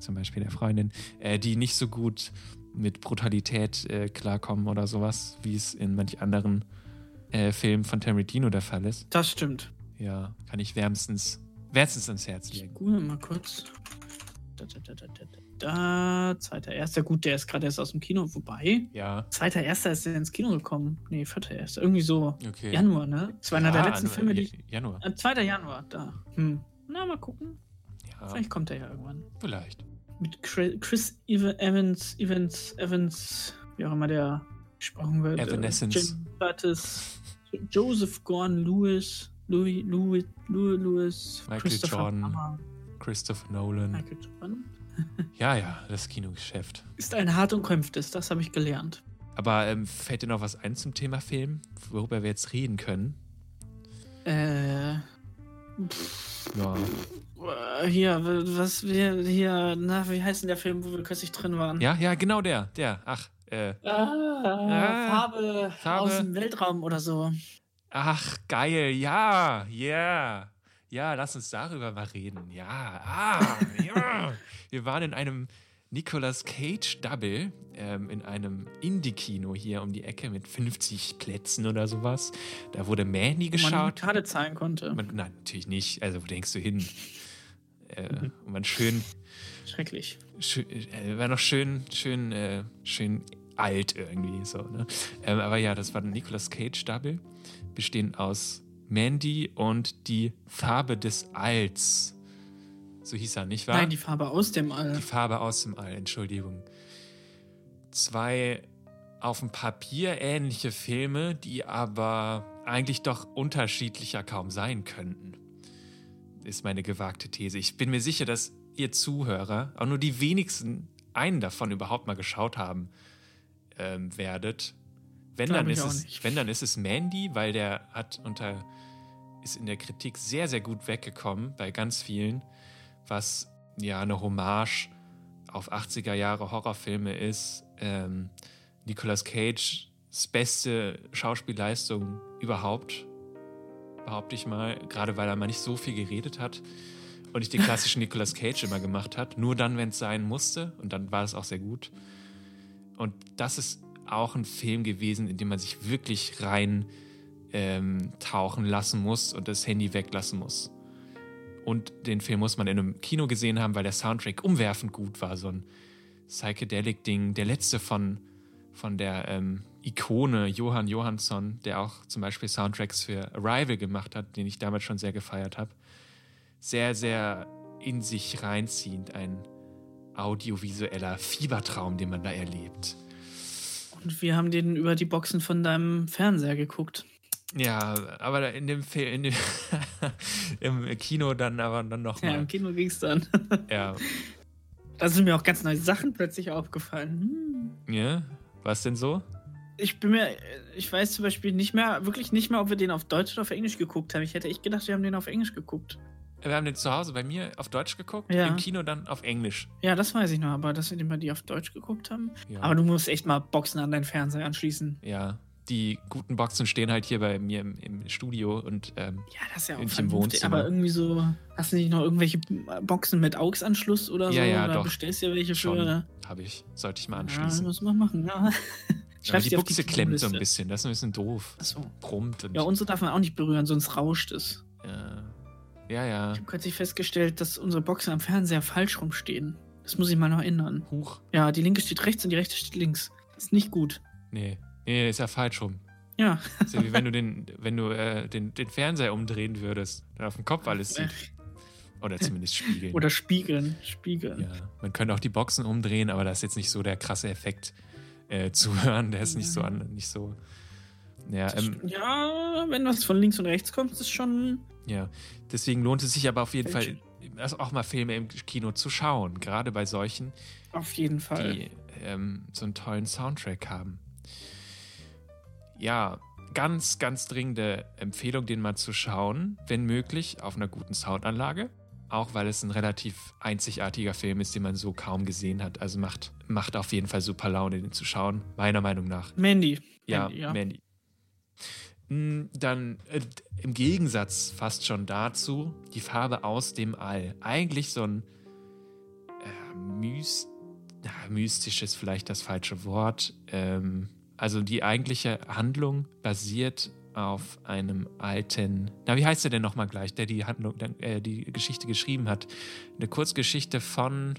zum Beispiel der Freundin, äh, die nicht so gut mit Brutalität äh, klarkommen oder sowas, wie es in manch anderen äh, Filmen von Tarantino der Fall ist. Das stimmt. Ja, kann ich wärmstens, wärmstens ans Herz Ich legen. google mal kurz. Da, da, da, da, da. Zweiter Erster. Gut, der ist gerade erst aus dem Kino. Wobei, Ja, zweiter Erster ist er ins Kino gekommen. Nee, vierter Erster. Irgendwie so. okay. Januar, ne? Das war einer Ja, der letzten Filme, die. Januar. Äh, 2. Januar, da. Hm. Na, mal gucken. Ja, Vielleicht kommt er ja irgendwann. vielleicht. Mit Chris, Chris Eva- Evans, Evans, Evans, wie auch immer der gesprochen wird. Evanescence. Äh, Jim Buttis, Joseph Gordon Lewis, Louis, Louis, Louis, Lewis, Michael Christopher Jordan. Plummer, Christopher Nolan. Michael Jordan. <laughs> Ja, ja, das Kinogeschäft. Ist ein hart umkämpftes, das habe ich gelernt. Aber ähm, fällt dir noch was ein zum Thema Film, worüber wir jetzt reden können? Äh, Ja. Äh, Hier, was wir hier, na, wie heißt denn der Film, wo wir kürzlich drin waren? Ja, ja, genau der. Der. Ach, äh. Ah, Farbe, Farbe. aus dem Weltraum oder so. Ach, geil. Ja, yeah. Ja, lass uns darüber mal reden. Ja, ah, ja. Wir waren in einem Nicolas Cage Double ähm, in einem Indie-Kino hier um die Ecke mit 50 Plätzen oder sowas. Da wurde Mandy Wo man geschaut. die Karte zahlen konnte. Man, nein, natürlich nicht. Also, wo denkst du hin? Äh, und man schön, Schrecklich. schön äh, war noch schön, schön, äh, schön alt irgendwie so. Ne? Ähm, aber ja, das war ein Nicolas Cage Double, bestehend aus Mandy und die Farbe des Alls. So hieß er, nicht wahr? Nein, die Farbe aus dem All. Die Farbe aus dem All, Entschuldigung. Zwei auf dem Papier ähnliche Filme, die aber eigentlich doch unterschiedlicher kaum sein könnten. Ist meine gewagte These. Ich bin mir sicher, dass ihr Zuhörer, auch nur die wenigsten einen davon überhaupt mal geschaut haben ähm, werdet. Wenn dann, ist es, nicht. wenn dann ist es Mandy, weil der hat unter ist in der Kritik sehr, sehr gut weggekommen bei ganz vielen, was ja eine Hommage auf 80er Jahre Horrorfilme ist. Ähm, Nicolas Cage's beste Schauspielleistung überhaupt, behaupte ich mal, gerade weil er mal nicht so viel geredet hat und nicht den klassischen Nicolas Cage immer gemacht hat, nur dann, wenn es sein musste und dann war es auch sehr gut. Und das ist auch ein Film gewesen, in dem man sich wirklich rein ähm, tauchen lassen muss und das Handy weglassen muss. Und den Film muss man in einem Kino gesehen haben, weil der Soundtrack umwerfend gut war. So ein Psychedelic-Ding. Der letzte von, von der ähm, Ikone Johann Johansson, der auch zum Beispiel Soundtracks für Arrival gemacht hat, den ich damals schon sehr gefeiert habe. Sehr, sehr in sich reinziehend. Ein audiovisueller Fiebertraum, den man da erlebt. Und wir haben den über die Boxen von deinem Fernseher geguckt. Ja, aber in dem Film, in dem <laughs> im Kino dann aber dann Ja, nochmal. im Kino ging es dann. <laughs> Ja. Da sind mir auch ganz neue Sachen plötzlich aufgefallen. Hm. ja. Was denn so? Ich bin mir, ich weiß zum Beispiel nicht mehr, wirklich nicht mehr, ob wir den auf Deutsch oder auf Englisch geguckt haben. Ich hätte echt gedacht, wir haben den auf Englisch geguckt. Wir haben den zu Hause bei mir auf Deutsch geguckt, Ja. im Kino dann auf Englisch. Ja, das weiß ich noch, aber dass wir den bei dir auf Deutsch geguckt haben. Ja. Aber du musst echt mal Boxen an deinen Fernseher anschließen. ja. Die guten Boxen stehen halt hier bei mir im, im Studio und ähm, Ja, das ist ja auch Im Wohnzimmer. Aber irgendwie so, hast du nicht noch irgendwelche Boxen mit AUX-Anschluss oder so? Ja, ja, oder doch. bestellst dir welche schon für. habe ich. Sollte ich mal Ja, anschließen. muss man machen, ja. <laughs> Aber Schreib's die Buchse klemmt so ein bisschen. Das ist ein bisschen doof. Achso. Brummt und Ja, so darf man auch nicht berühren, sonst rauscht es. ja. ja, ja. Ich habe kürzlich festgestellt, dass unsere Boxen am Fernseher falsch rumstehen. Das muss ich mal noch ändern. Huch. Ja, die linke steht rechts und die rechte steht links. Ist nicht gut. Nee. Nee, ist ja falsch rum. Ja. Ist ja wie wenn du den, wenn du äh, den, den Fernseher umdrehen würdest, dann auf dem Kopf alles sieht. Oder zumindest spiegeln. Oder spiegeln. Spiegeln. Ja, man könnte auch die Boxen umdrehen, aber das ist jetzt nicht so der krasse Effekt äh, <laughs> zu hören. Der ist nicht so an, nicht so. Ja, ähm, ja, wenn was von links und rechts kommt, ist es schon. ja. Deswegen lohnt es sich aber auf jeden Fall, also auch mal Filme im Kino zu schauen. Gerade bei solchen, Auf jeden Fall. die ähm, so einen tollen Soundtrack haben. Ja, ganz, ganz dringende Empfehlung, den mal zu schauen, wenn möglich, auf einer guten Soundanlage. Auch weil es ein relativ einzigartiger Film ist, den man so kaum gesehen hat. Also macht, macht auf jeden Fall super Laune, den zu schauen, meiner Meinung nach. Mandy. Ja, Mandy, ja. Mandy. Mm, Dann äh, im Gegensatz fast schon dazu die Farbe aus dem All. Eigentlich so ein äh, myst ja, mystisch ist vielleicht das falsche Wort. Ähm, also die eigentliche Handlung basiert auf einem alten, na wie heißt der denn nochmal gleich, der die Handlung, äh, die Geschichte geschrieben hat? Eine Kurzgeschichte von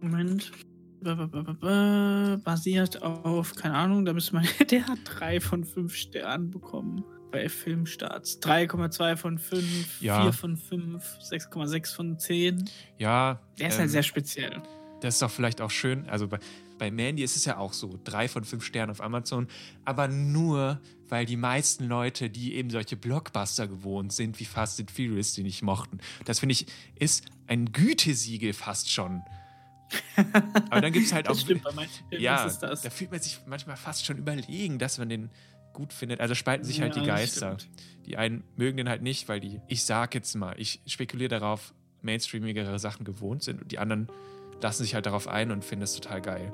Moment. Ba- ba- ba- ba- ba- Basiert auf, keine Ahnung, da müsste man. <laughs> Der hat drei von fünf Sternen bekommen bei Filmstarts. 3,2 von 5, Ja. 4 von 5, 6,6 von 10. ja. Der ist ähm, halt sehr speziell. Das ist doch vielleicht auch schön. Also bei, bei Mandy ist es ja auch so. Drei von fünf Sternen auf Amazon. Aber nur, weil die meisten Leute, die eben solche Blockbuster gewohnt sind, wie Fast and Furious, die nicht mochten. Das finde ich, ist ein Gütesiegel fast schon. <laughs> Aber dann gibt es halt auch. Das stimmt, bei manchen Filmen ja, ist das. da fühlt man sich manchmal fast schon überlegen, dass man den gut findet. Also spalten sich halt Ja, die Geister. Die einen mögen den halt nicht, weil die, ich sag jetzt mal, ich spekuliere darauf, mainstreamigere Sachen gewohnt sind und die anderen lassen sich halt darauf ein und finden es total geil.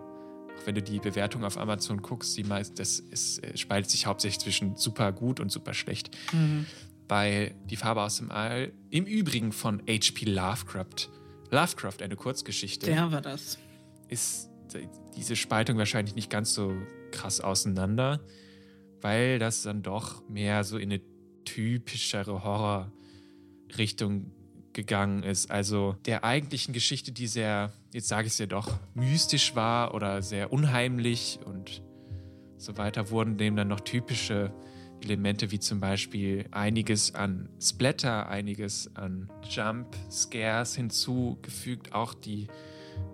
Auch wenn du die Bewertung auf Amazon guckst, die meist, das ist, äh, spaltet sich hauptsächlich zwischen super gut und super schlecht. Mhm. Bei Die Farbe aus dem All, im Übrigen von H.P. Lovecraft. Lovecraft, eine Kurzgeschichte Der war das. ist diese Spaltung wahrscheinlich nicht ganz so krass auseinander, weil das dann doch mehr so in eine typischere Horror-Richtung gegangen ist. Also der eigentlichen Geschichte, die sehr, jetzt sage ich es ja doch, mystisch war oder sehr unheimlich und so weiter, wurden dem dann noch typische Elemente wie zum Beispiel einiges an Splatter, einiges an Jump Scares hinzugefügt, auch die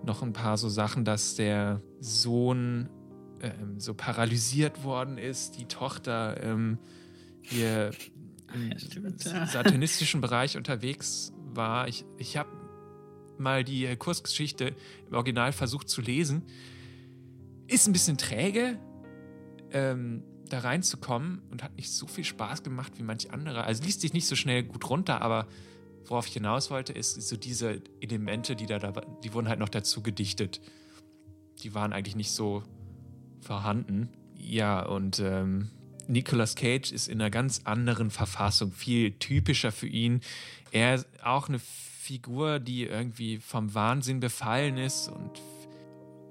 noch ein paar so Sachen, dass der Sohn ähm, so paralysiert worden ist, die Tochter ähm, hier <laughs> im satanistischen Bereich unterwegs war. Ich, ich habe mal die äh, Kursgeschichte im Original versucht zu lesen. Ist ein bisschen träge, ähm, da reinzukommen und hat nicht so viel Spaß gemacht wie manch andere. Also liest sich nicht so schnell gut runter, aber worauf ich hinaus wollte, ist so diese Elemente, die da, da die wurden halt noch dazu gedichtet. Die waren eigentlich nicht so vorhanden. Ja, und ähm, Nicolas Cage ist in einer ganz anderen Verfassung, viel typischer für ihn. Er ist auch eine Figur, die irgendwie vom Wahnsinn befallen ist und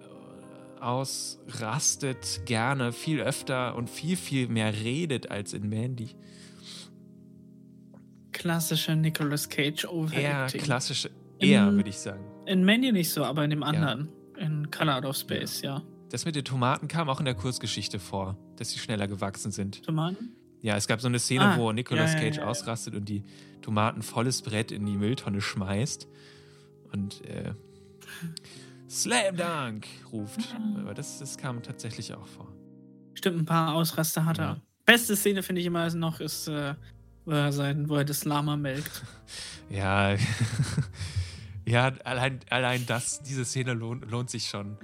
äh, ausrastet gerne viel öfter und viel, viel mehr redet als in Mandy. Klassische Nicolas Cage Eher Overacting. klassische, eher würde ich sagen. In Mandy nicht so, aber in dem anderen. In Color Out of Space, ja. Das mit den Tomaten kam auch in der Kurzgeschichte vor, dass sie schneller gewachsen sind. Tomaten? Ja, es gab so eine Szene, Ah, wo Nicolas ja, Cage ja, ja. ausrastet und die Tomaten volles Brett in die Mülltonne schmeißt und äh, Slam Dunk ruft. Aber das, das kam tatsächlich auch vor. Stimmt, ein paar Ausraster hat er. Beste Szene finde ich immer noch ist, äh, wo, er sein, wo er das Lama melkt. <laughs> Ja, <laughs> ja allein, allein das, diese Szene lohnt, lohnt sich schon.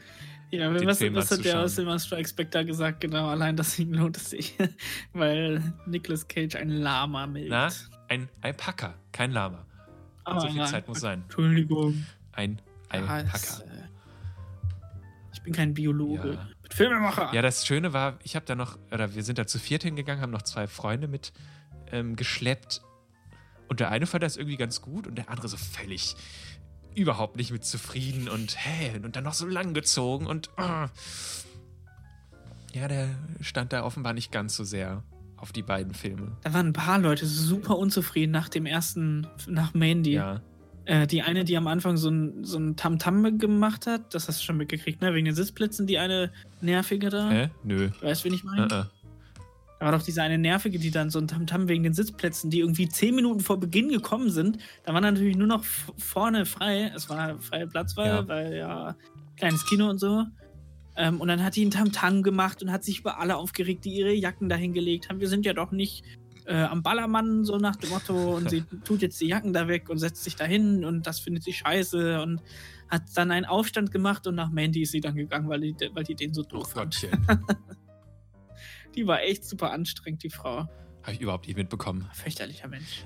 Ja, was, was hat der aus dem Strikes Back da gesagt? Genau, allein deswegen lohnt es sich. <laughs> Weil Nicolas Cage ein Lama melkt. Na, ein Alpaka, kein Lama. Aber so viel. Zeit muss sein. Entschuldigung. Ein Alpaka. äh, ich bin kein Biologe. Ja. Ich bin Filmemacher. Ja, das Schöne war, ich habe da noch, oder wir sind da zu viert hingegangen, haben noch zwei Freunde mit ähm, geschleppt. Und der eine fand das irgendwie ganz gut und der andere so völlig überhaupt nicht mit zufrieden und hä, und dann noch so lang gezogen und ah. ja, der stand da offenbar nicht ganz so sehr auf die beiden Filme. Da waren ein paar Leute super unzufrieden nach dem ersten, nach Mandy. Ja, Äh, die eine, die am Anfang so ein, so ein Tamtam gemacht hat, das hast du schon mitgekriegt, ne? Wegen den Sitzplätzen, die eine nervige da. hä? Nö. Weißt du, wen ich meine? äh. Da war doch diese eine nervige, die dann so ein Tamtam wegen den Sitzplätzen, die irgendwie zehn Minuten vor Beginn gekommen sind. Da war natürlich nur noch vorne frei. Es war freie Platzwahl, Ja. weil ja kleines Kino und so. Ähm, und dann hat die einen Tamtam gemacht und hat sich über alle aufgeregt, die ihre Jacken dahin gelegt haben. Wir sind ja doch nicht äh, am Ballermann, so nach dem Motto. <laughs> Und sie tut jetzt die Jacken da weg und setzt sich dahin und das findet sie scheiße und hat dann einen Aufstand gemacht und nach Mandy ist sie dann gegangen, weil die, weil die den so Oh doof fand. <laughs> Die war echt super anstrengend, die Frau. Habe ich überhaupt nicht mitbekommen. Fürchterlicher Mensch.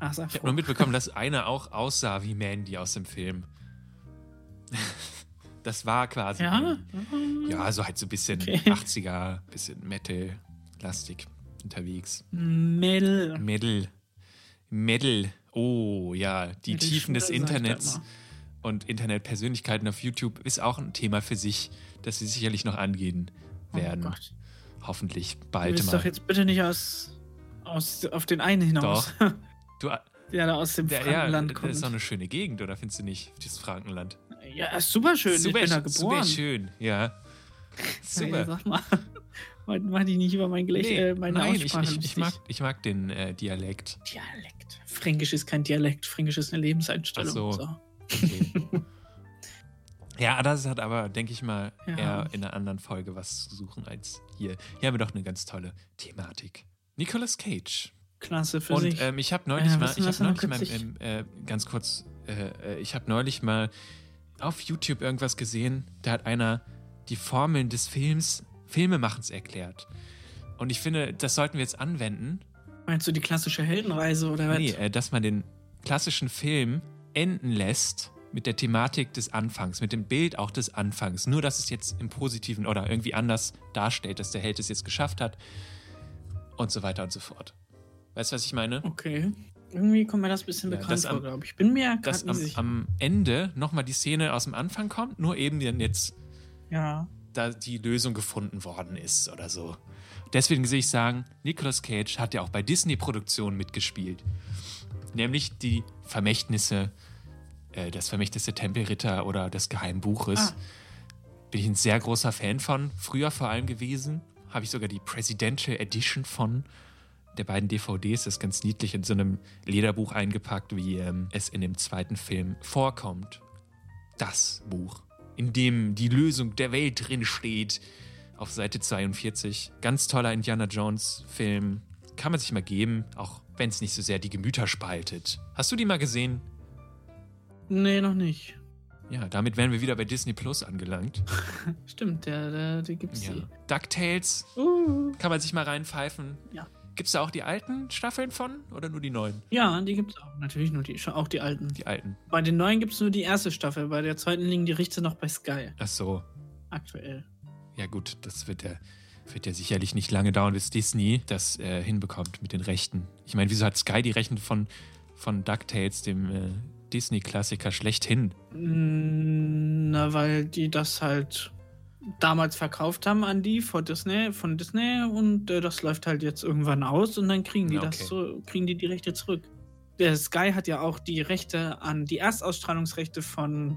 Ach, Ich habe nur mitbekommen, dass einer auch aussah wie Mandy aus dem Film. <laughs> Das war quasi. Ja? Ja, so halt so ein bisschen Okay. 80er, bisschen Metal-lastig unterwegs. Mädel. Metal. Metal. Oh, ja. Die Mädel Tiefen des Internets und Internetpersönlichkeiten auf YouTube ist auch ein Thema für sich, das sie sicherlich noch angehen werden. Oh Gott. Hoffentlich Du bald willst mal. doch jetzt bitte nicht aus, aus auf den einen hinaus. <laughs> Du, der da aus dem der, ja, Frankenland das kommt. ist doch eine schöne Gegend, oder findest du nicht? Dieses Frankenland. ja, ist super schön. super, ich bin da geboren. super schön, ja. <laughs> Super. Hey, sag mal. <laughs> Mach die nicht über mein Gelech, Nee, äh, meine nein, ich, Aussprache ich, ich, lustig. mag, ich mag den äh, Dialekt. Dialekt. Fränkisch ist kein Dialekt. Fränkisch ist eine Lebenseinstellung. Ach so. Okay. Ja, das hat aber, denke ich mal, Ja. eher in einer anderen Folge was zu suchen als hier. Hier haben wir doch eine ganz tolle Thematik. Nicolas Cage. Klasse für Und sich. ähm, ich habe neulich Ja, mal, ich er neulich mal, ähm, äh, ganz kurz, äh, äh, ich habe neulich mal auf YouTube irgendwas gesehen, da hat einer die Formeln des Films, Filmemachens erklärt. Und ich finde, das sollten wir jetzt anwenden. Meinst du die klassische Heldenreise oder was? Nee, äh, dass man den klassischen Film enden lässt mit der Thematik des Anfangs, mit dem Bild auch des Anfangs. Nur, dass es jetzt im Positiven oder irgendwie anders darstellt, dass der Held es jetzt geschafft hat und so weiter und so fort. Weißt du, was ich meine? Okay. Irgendwie kommt mir das ein bisschen Ja, bekannt vor, am- glaube ich. Bin mir Dass gerade am, nicht sicher. am Ende nochmal die Szene aus dem Anfang kommt, nur eben dann jetzt ja. da die Lösung gefunden worden ist oder so. Deswegen sehe ich sagen, Nicolas Cage hat ja auch bei Disney-Produktionen mitgespielt. Nämlich die Vermächtnisse, äh, das Vermächtnis der Tempelritter oder des Geheimbuches. Ah. Bin ich ein sehr großer Fan von. Früher vor allem gewesen. Habe ich sogar die Presidential Edition von der beiden DVDs. Das ist ganz niedlich in so einem Lederbuch eingepackt, wie ähm, es in dem zweiten Film vorkommt. Das Buch, in dem die Lösung der Welt drin steht. Auf Seite 42. Ganz toller Indiana Jones-Film. Kann man sich mal geben, auch wenn es nicht so sehr die Gemüter spaltet. Hast du die mal gesehen? Nee, noch nicht. Ja, damit wären wir wieder bei Disney Plus angelangt. <laughs> Stimmt, der, der, der gibt's Ja. die. DuckTales Uh. kann man sich mal reinpfeifen. Ja. Gibt es da auch die alten Staffeln von oder nur die neuen? Ja, die gibt's auch. Natürlich nur die, auch die alten. Die alten. Bei den neuen gibt's nur die erste Staffel. Bei der zweiten liegen die Richter noch bei Sky. Ach so. Aktuell. Ja, gut, das wird ja, wird ja sicherlich nicht lange dauern, bis Disney das äh, hinbekommt mit den Rechten. Ich meine, wieso hat Sky die Rechte von, von DuckTales, dem äh, Disney-Klassiker, schlechthin? Mm, Na, weil die das halt damals verkauft haben an die von Disney, von Disney und äh, das läuft halt jetzt irgendwann aus und dann kriegen die das okay. so, kriegen die die Rechte zurück. Der Sky hat ja auch die Rechte an die Erstausstrahlungsrechte von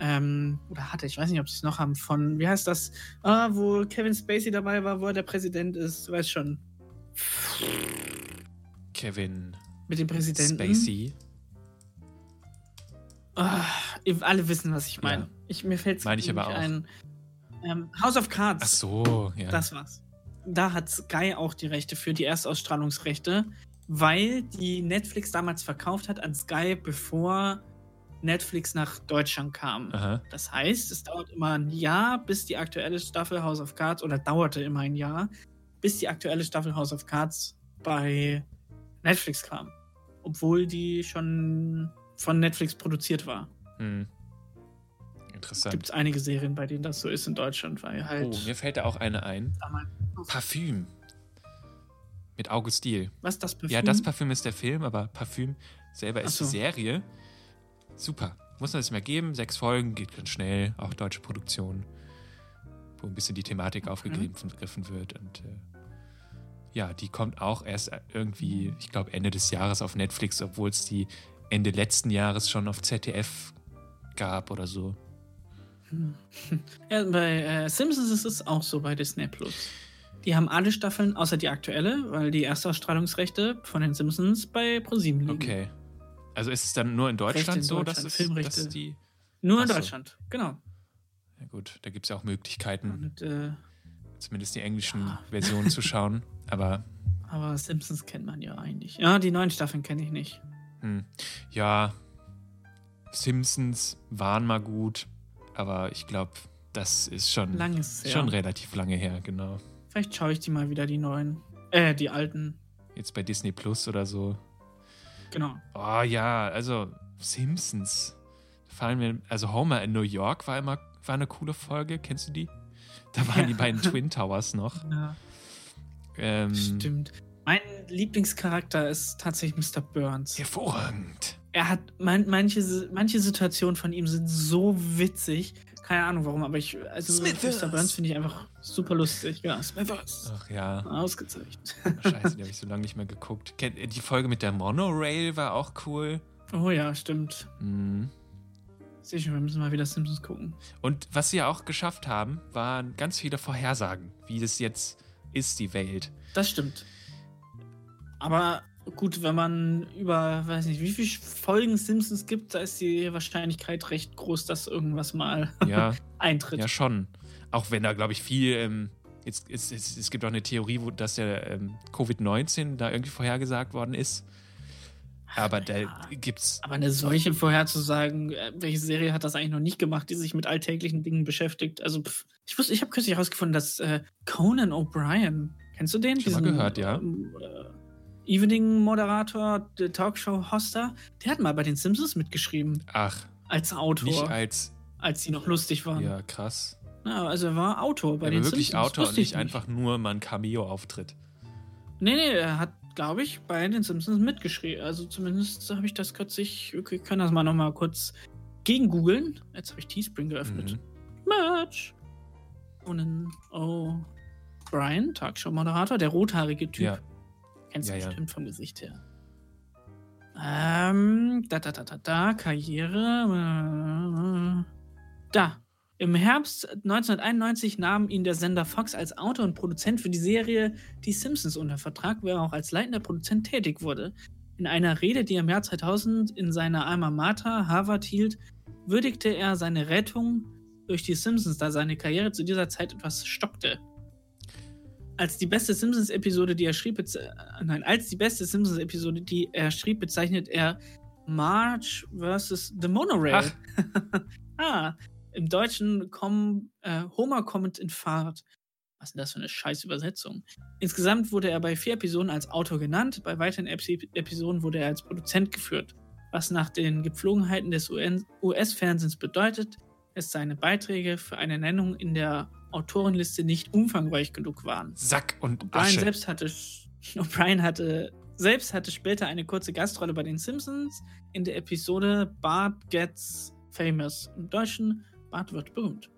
ähm, oder hatte, ich weiß nicht, ob sie es noch haben, von, wie heißt das, ah, wo Kevin Spacey dabei war, wo er der Präsident ist, du weißt schon, Kevin mit dem Präsidenten. Spacey. Ah, ihr alle wissen, was ich meine. Ja. Ich, mir fällt ich aber auch. ein. Ähm, House of Cards. Ach so, ja. Das war's. Da hat Sky auch die Rechte für die Erstausstrahlungsrechte, weil die Netflix damals verkauft hat an Sky, bevor Netflix nach Deutschland kam. Aha. Das heißt, es dauert immer ein Jahr, bis die aktuelle Staffel House of Cards, oder dauerte immer ein Jahr, bis die aktuelle Staffel House of Cards bei Netflix kam. Obwohl die schon von Netflix produziert war. Hm. Interessant. Gibt es einige Serien, bei denen das so ist in Deutschland, weil halt. Oh, mir fällt da auch eine ein. Parfüm. Mit August Diel. was das Parfüm? Ja, das Parfüm ist der Film, aber Parfüm selber ist so. die Serie. Super. Muss man sich mal geben. Sechs Folgen, geht ganz schnell. Auch deutsche Produktion. Wo ein bisschen die Thematik aufgegriffen wird. Und äh, ja, die kommt auch erst irgendwie, ich glaube, Ende des Jahres auf Netflix, obwohl es die Ende letzten Jahres schon auf ZDF gab oder so. <laughs> Ja, bei äh, Simpsons ist es auch so bei Disney Plus. Die haben alle Staffeln, außer die aktuelle, weil die Erstausstrahlungsrechte von den Simpsons bei ProSieben liegen. Okay. Also ist es dann nur in Deutschland in so, dass Deutschland, es Filmrechte. dass die. Nur in. Deutschland, genau. Ja gut, da gibt es ja auch Möglichkeiten, Und, äh, zumindest die englischen Ja. Versionen zu schauen. Aber <laughs> aber Simpsons kennt man ja eigentlich. Ja, die neuen Staffeln kenne ich nicht. Hm, ja, Simpsons waren mal gut, aber ich glaube, das ist schon, Lang ist es her. schon relativ lange her, genau. Vielleicht schaue ich die mal wieder, die neuen. Äh, die alten. Jetzt bei Disney Plus oder so. Genau. Oh ja, also Simpsons. Fallen mir, also Homer in New York war immer war eine coole Folge. Kennst du die? Da waren Ja. die beiden Twin Towers noch. <laughs> Ja, Ähm, stimmt. Mein Lieblingscharakter ist tatsächlich Mr. Burns. Hervorragend. Er hat man, manche, manche Situationen von ihm sind so witzig. Keine Ahnung warum, aber ich, also Smithers. Mr. Burns finde ich einfach super lustig. Ja, Smithers. Ach ja. Ausgezeichnet. Scheiße, die habe ich so lange nicht mehr geguckt. Die Folge mit der Monorail war auch cool. Oh ja, stimmt. Mhm. Sehe schon, wir müssen mal wieder Simpsons gucken. Und was sie ja auch geschafft haben, waren ganz viele Vorhersagen, wie das jetzt ist, die Welt. Das stimmt. Aber gut, wenn man über, weiß nicht, wie viele Folgen Simpsons gibt, da ist die Wahrscheinlichkeit recht groß, dass irgendwas mal Ja, <laughs> eintritt. ja schon. Auch wenn da, glaube ich, viel. Ähm, jetzt, es, es, es gibt auch eine Theorie, wo, dass der ähm, Covid-19 da irgendwie vorhergesagt worden ist. Aber da Ja. gibt's. Aber eine solche vorherzusagen, äh, welche Serie hat das eigentlich noch nicht gemacht, die sich mit alltäglichen Dingen beschäftigt? Also, pff, ich wusste, ich habe kürzlich herausgefunden, dass äh, Conan O'Brien, Kennst du den? Schon mal gehört, ja. ähm, äh, Evening-Moderator, der Talkshow-Hoster. Der hat mal bei den Simpsons mitgeschrieben. Ach, Als Autor. nicht als. als die noch lustig waren. Ja, krass. Ja, also er war Autor bei Er den wirklich Simpsons. Autor und nicht einfach nur mal ein Cameo-Auftritt. Nee, nee, er hat, glaube ich, bei den Simpsons mitgeschrieben. Also zumindest habe ich das kürzlich. Ich kann das mal nochmal kurz gegen googeln. Jetzt habe ich Teespring geöffnet. Mhm. Merch. Conan O'Brien, Talkshow-Moderator, der rothaarige Typ. Ja. Kennst du Ja, ja. bestimmt vom Gesicht her. Ähm, da, da, da, da, da, Karriere. äh, Da. Im Herbst 1991 nahm ihn der Sender Fox als Autor und Produzent für die Serie Die Simpsons unter Vertrag, wo er auch als leitender Produzent tätig wurde. In einer Rede, die er im Jahr 2000 in seiner Alma Mater Harvard hielt, würdigte er seine Rettung durch die Simpsons, da seine Karriere zu dieser Zeit etwas stockte. Als die beste Simpsons-Episode, die er schrieb, äh, nein, als die beste Simpsons-Episode, die er schrieb, bezeichnet er March vs. The Monorail. <laughs> ah, im Deutschen kommen äh, Homer kommt in Fahrt. Was ist denn das für eine scheiß Übersetzung? Insgesamt wurde er bei vier Episoden als Autor genannt, bei weiteren Epi Episoden wurde er als Produzent geführt. Was nach den Gepflogenheiten des US-Fernsehens bedeutet, dass seine Beiträge für eine Nennung in der Autorenliste nicht umfangreich genug waren. Sack und Brian Asche. selbst hatte, <laughs> Brian hatte selbst hatte später eine kurze Gastrolle bei den Simpsons in der Episode Bart Gets Famous. Im Deutschen Bart wird berühmt.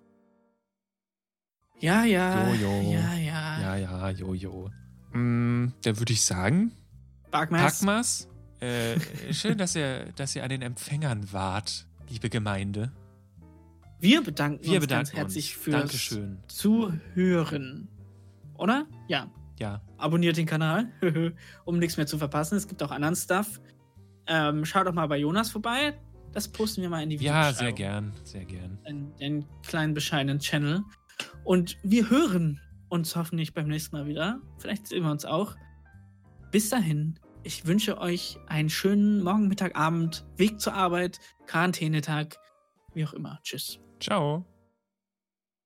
Ja, ja. Jojo. Ja, ja. Ja, ja, jojo. Mm, dann würde ich sagen, Bagmas. Packmas, äh, schön, dass ihr, dass ihr an den Empfängern wart, liebe Gemeinde. Wir bedanken Wir uns bedanken ganz herzlich uns. fürs Dankeschön. Zuhören. Oder? Ja. Ja, Abonniert den Kanal, <laughs> um nichts mehr zu verpassen. Es gibt auch anderen Stuff. Ähm, schaut doch mal bei Jonas vorbei. Das posten wir mal in die ja, sehr gern, sehr gern. in den kleinen bescheidenen Channel. Und wir hören uns hoffentlich beim nächsten Mal wieder. Vielleicht sehen wir uns auch. Bis dahin, ich wünsche euch einen schönen Morgen, Mittag, Abend, Weg zur Arbeit, Quarantänetag, wie auch immer. Tschüss. Ciao.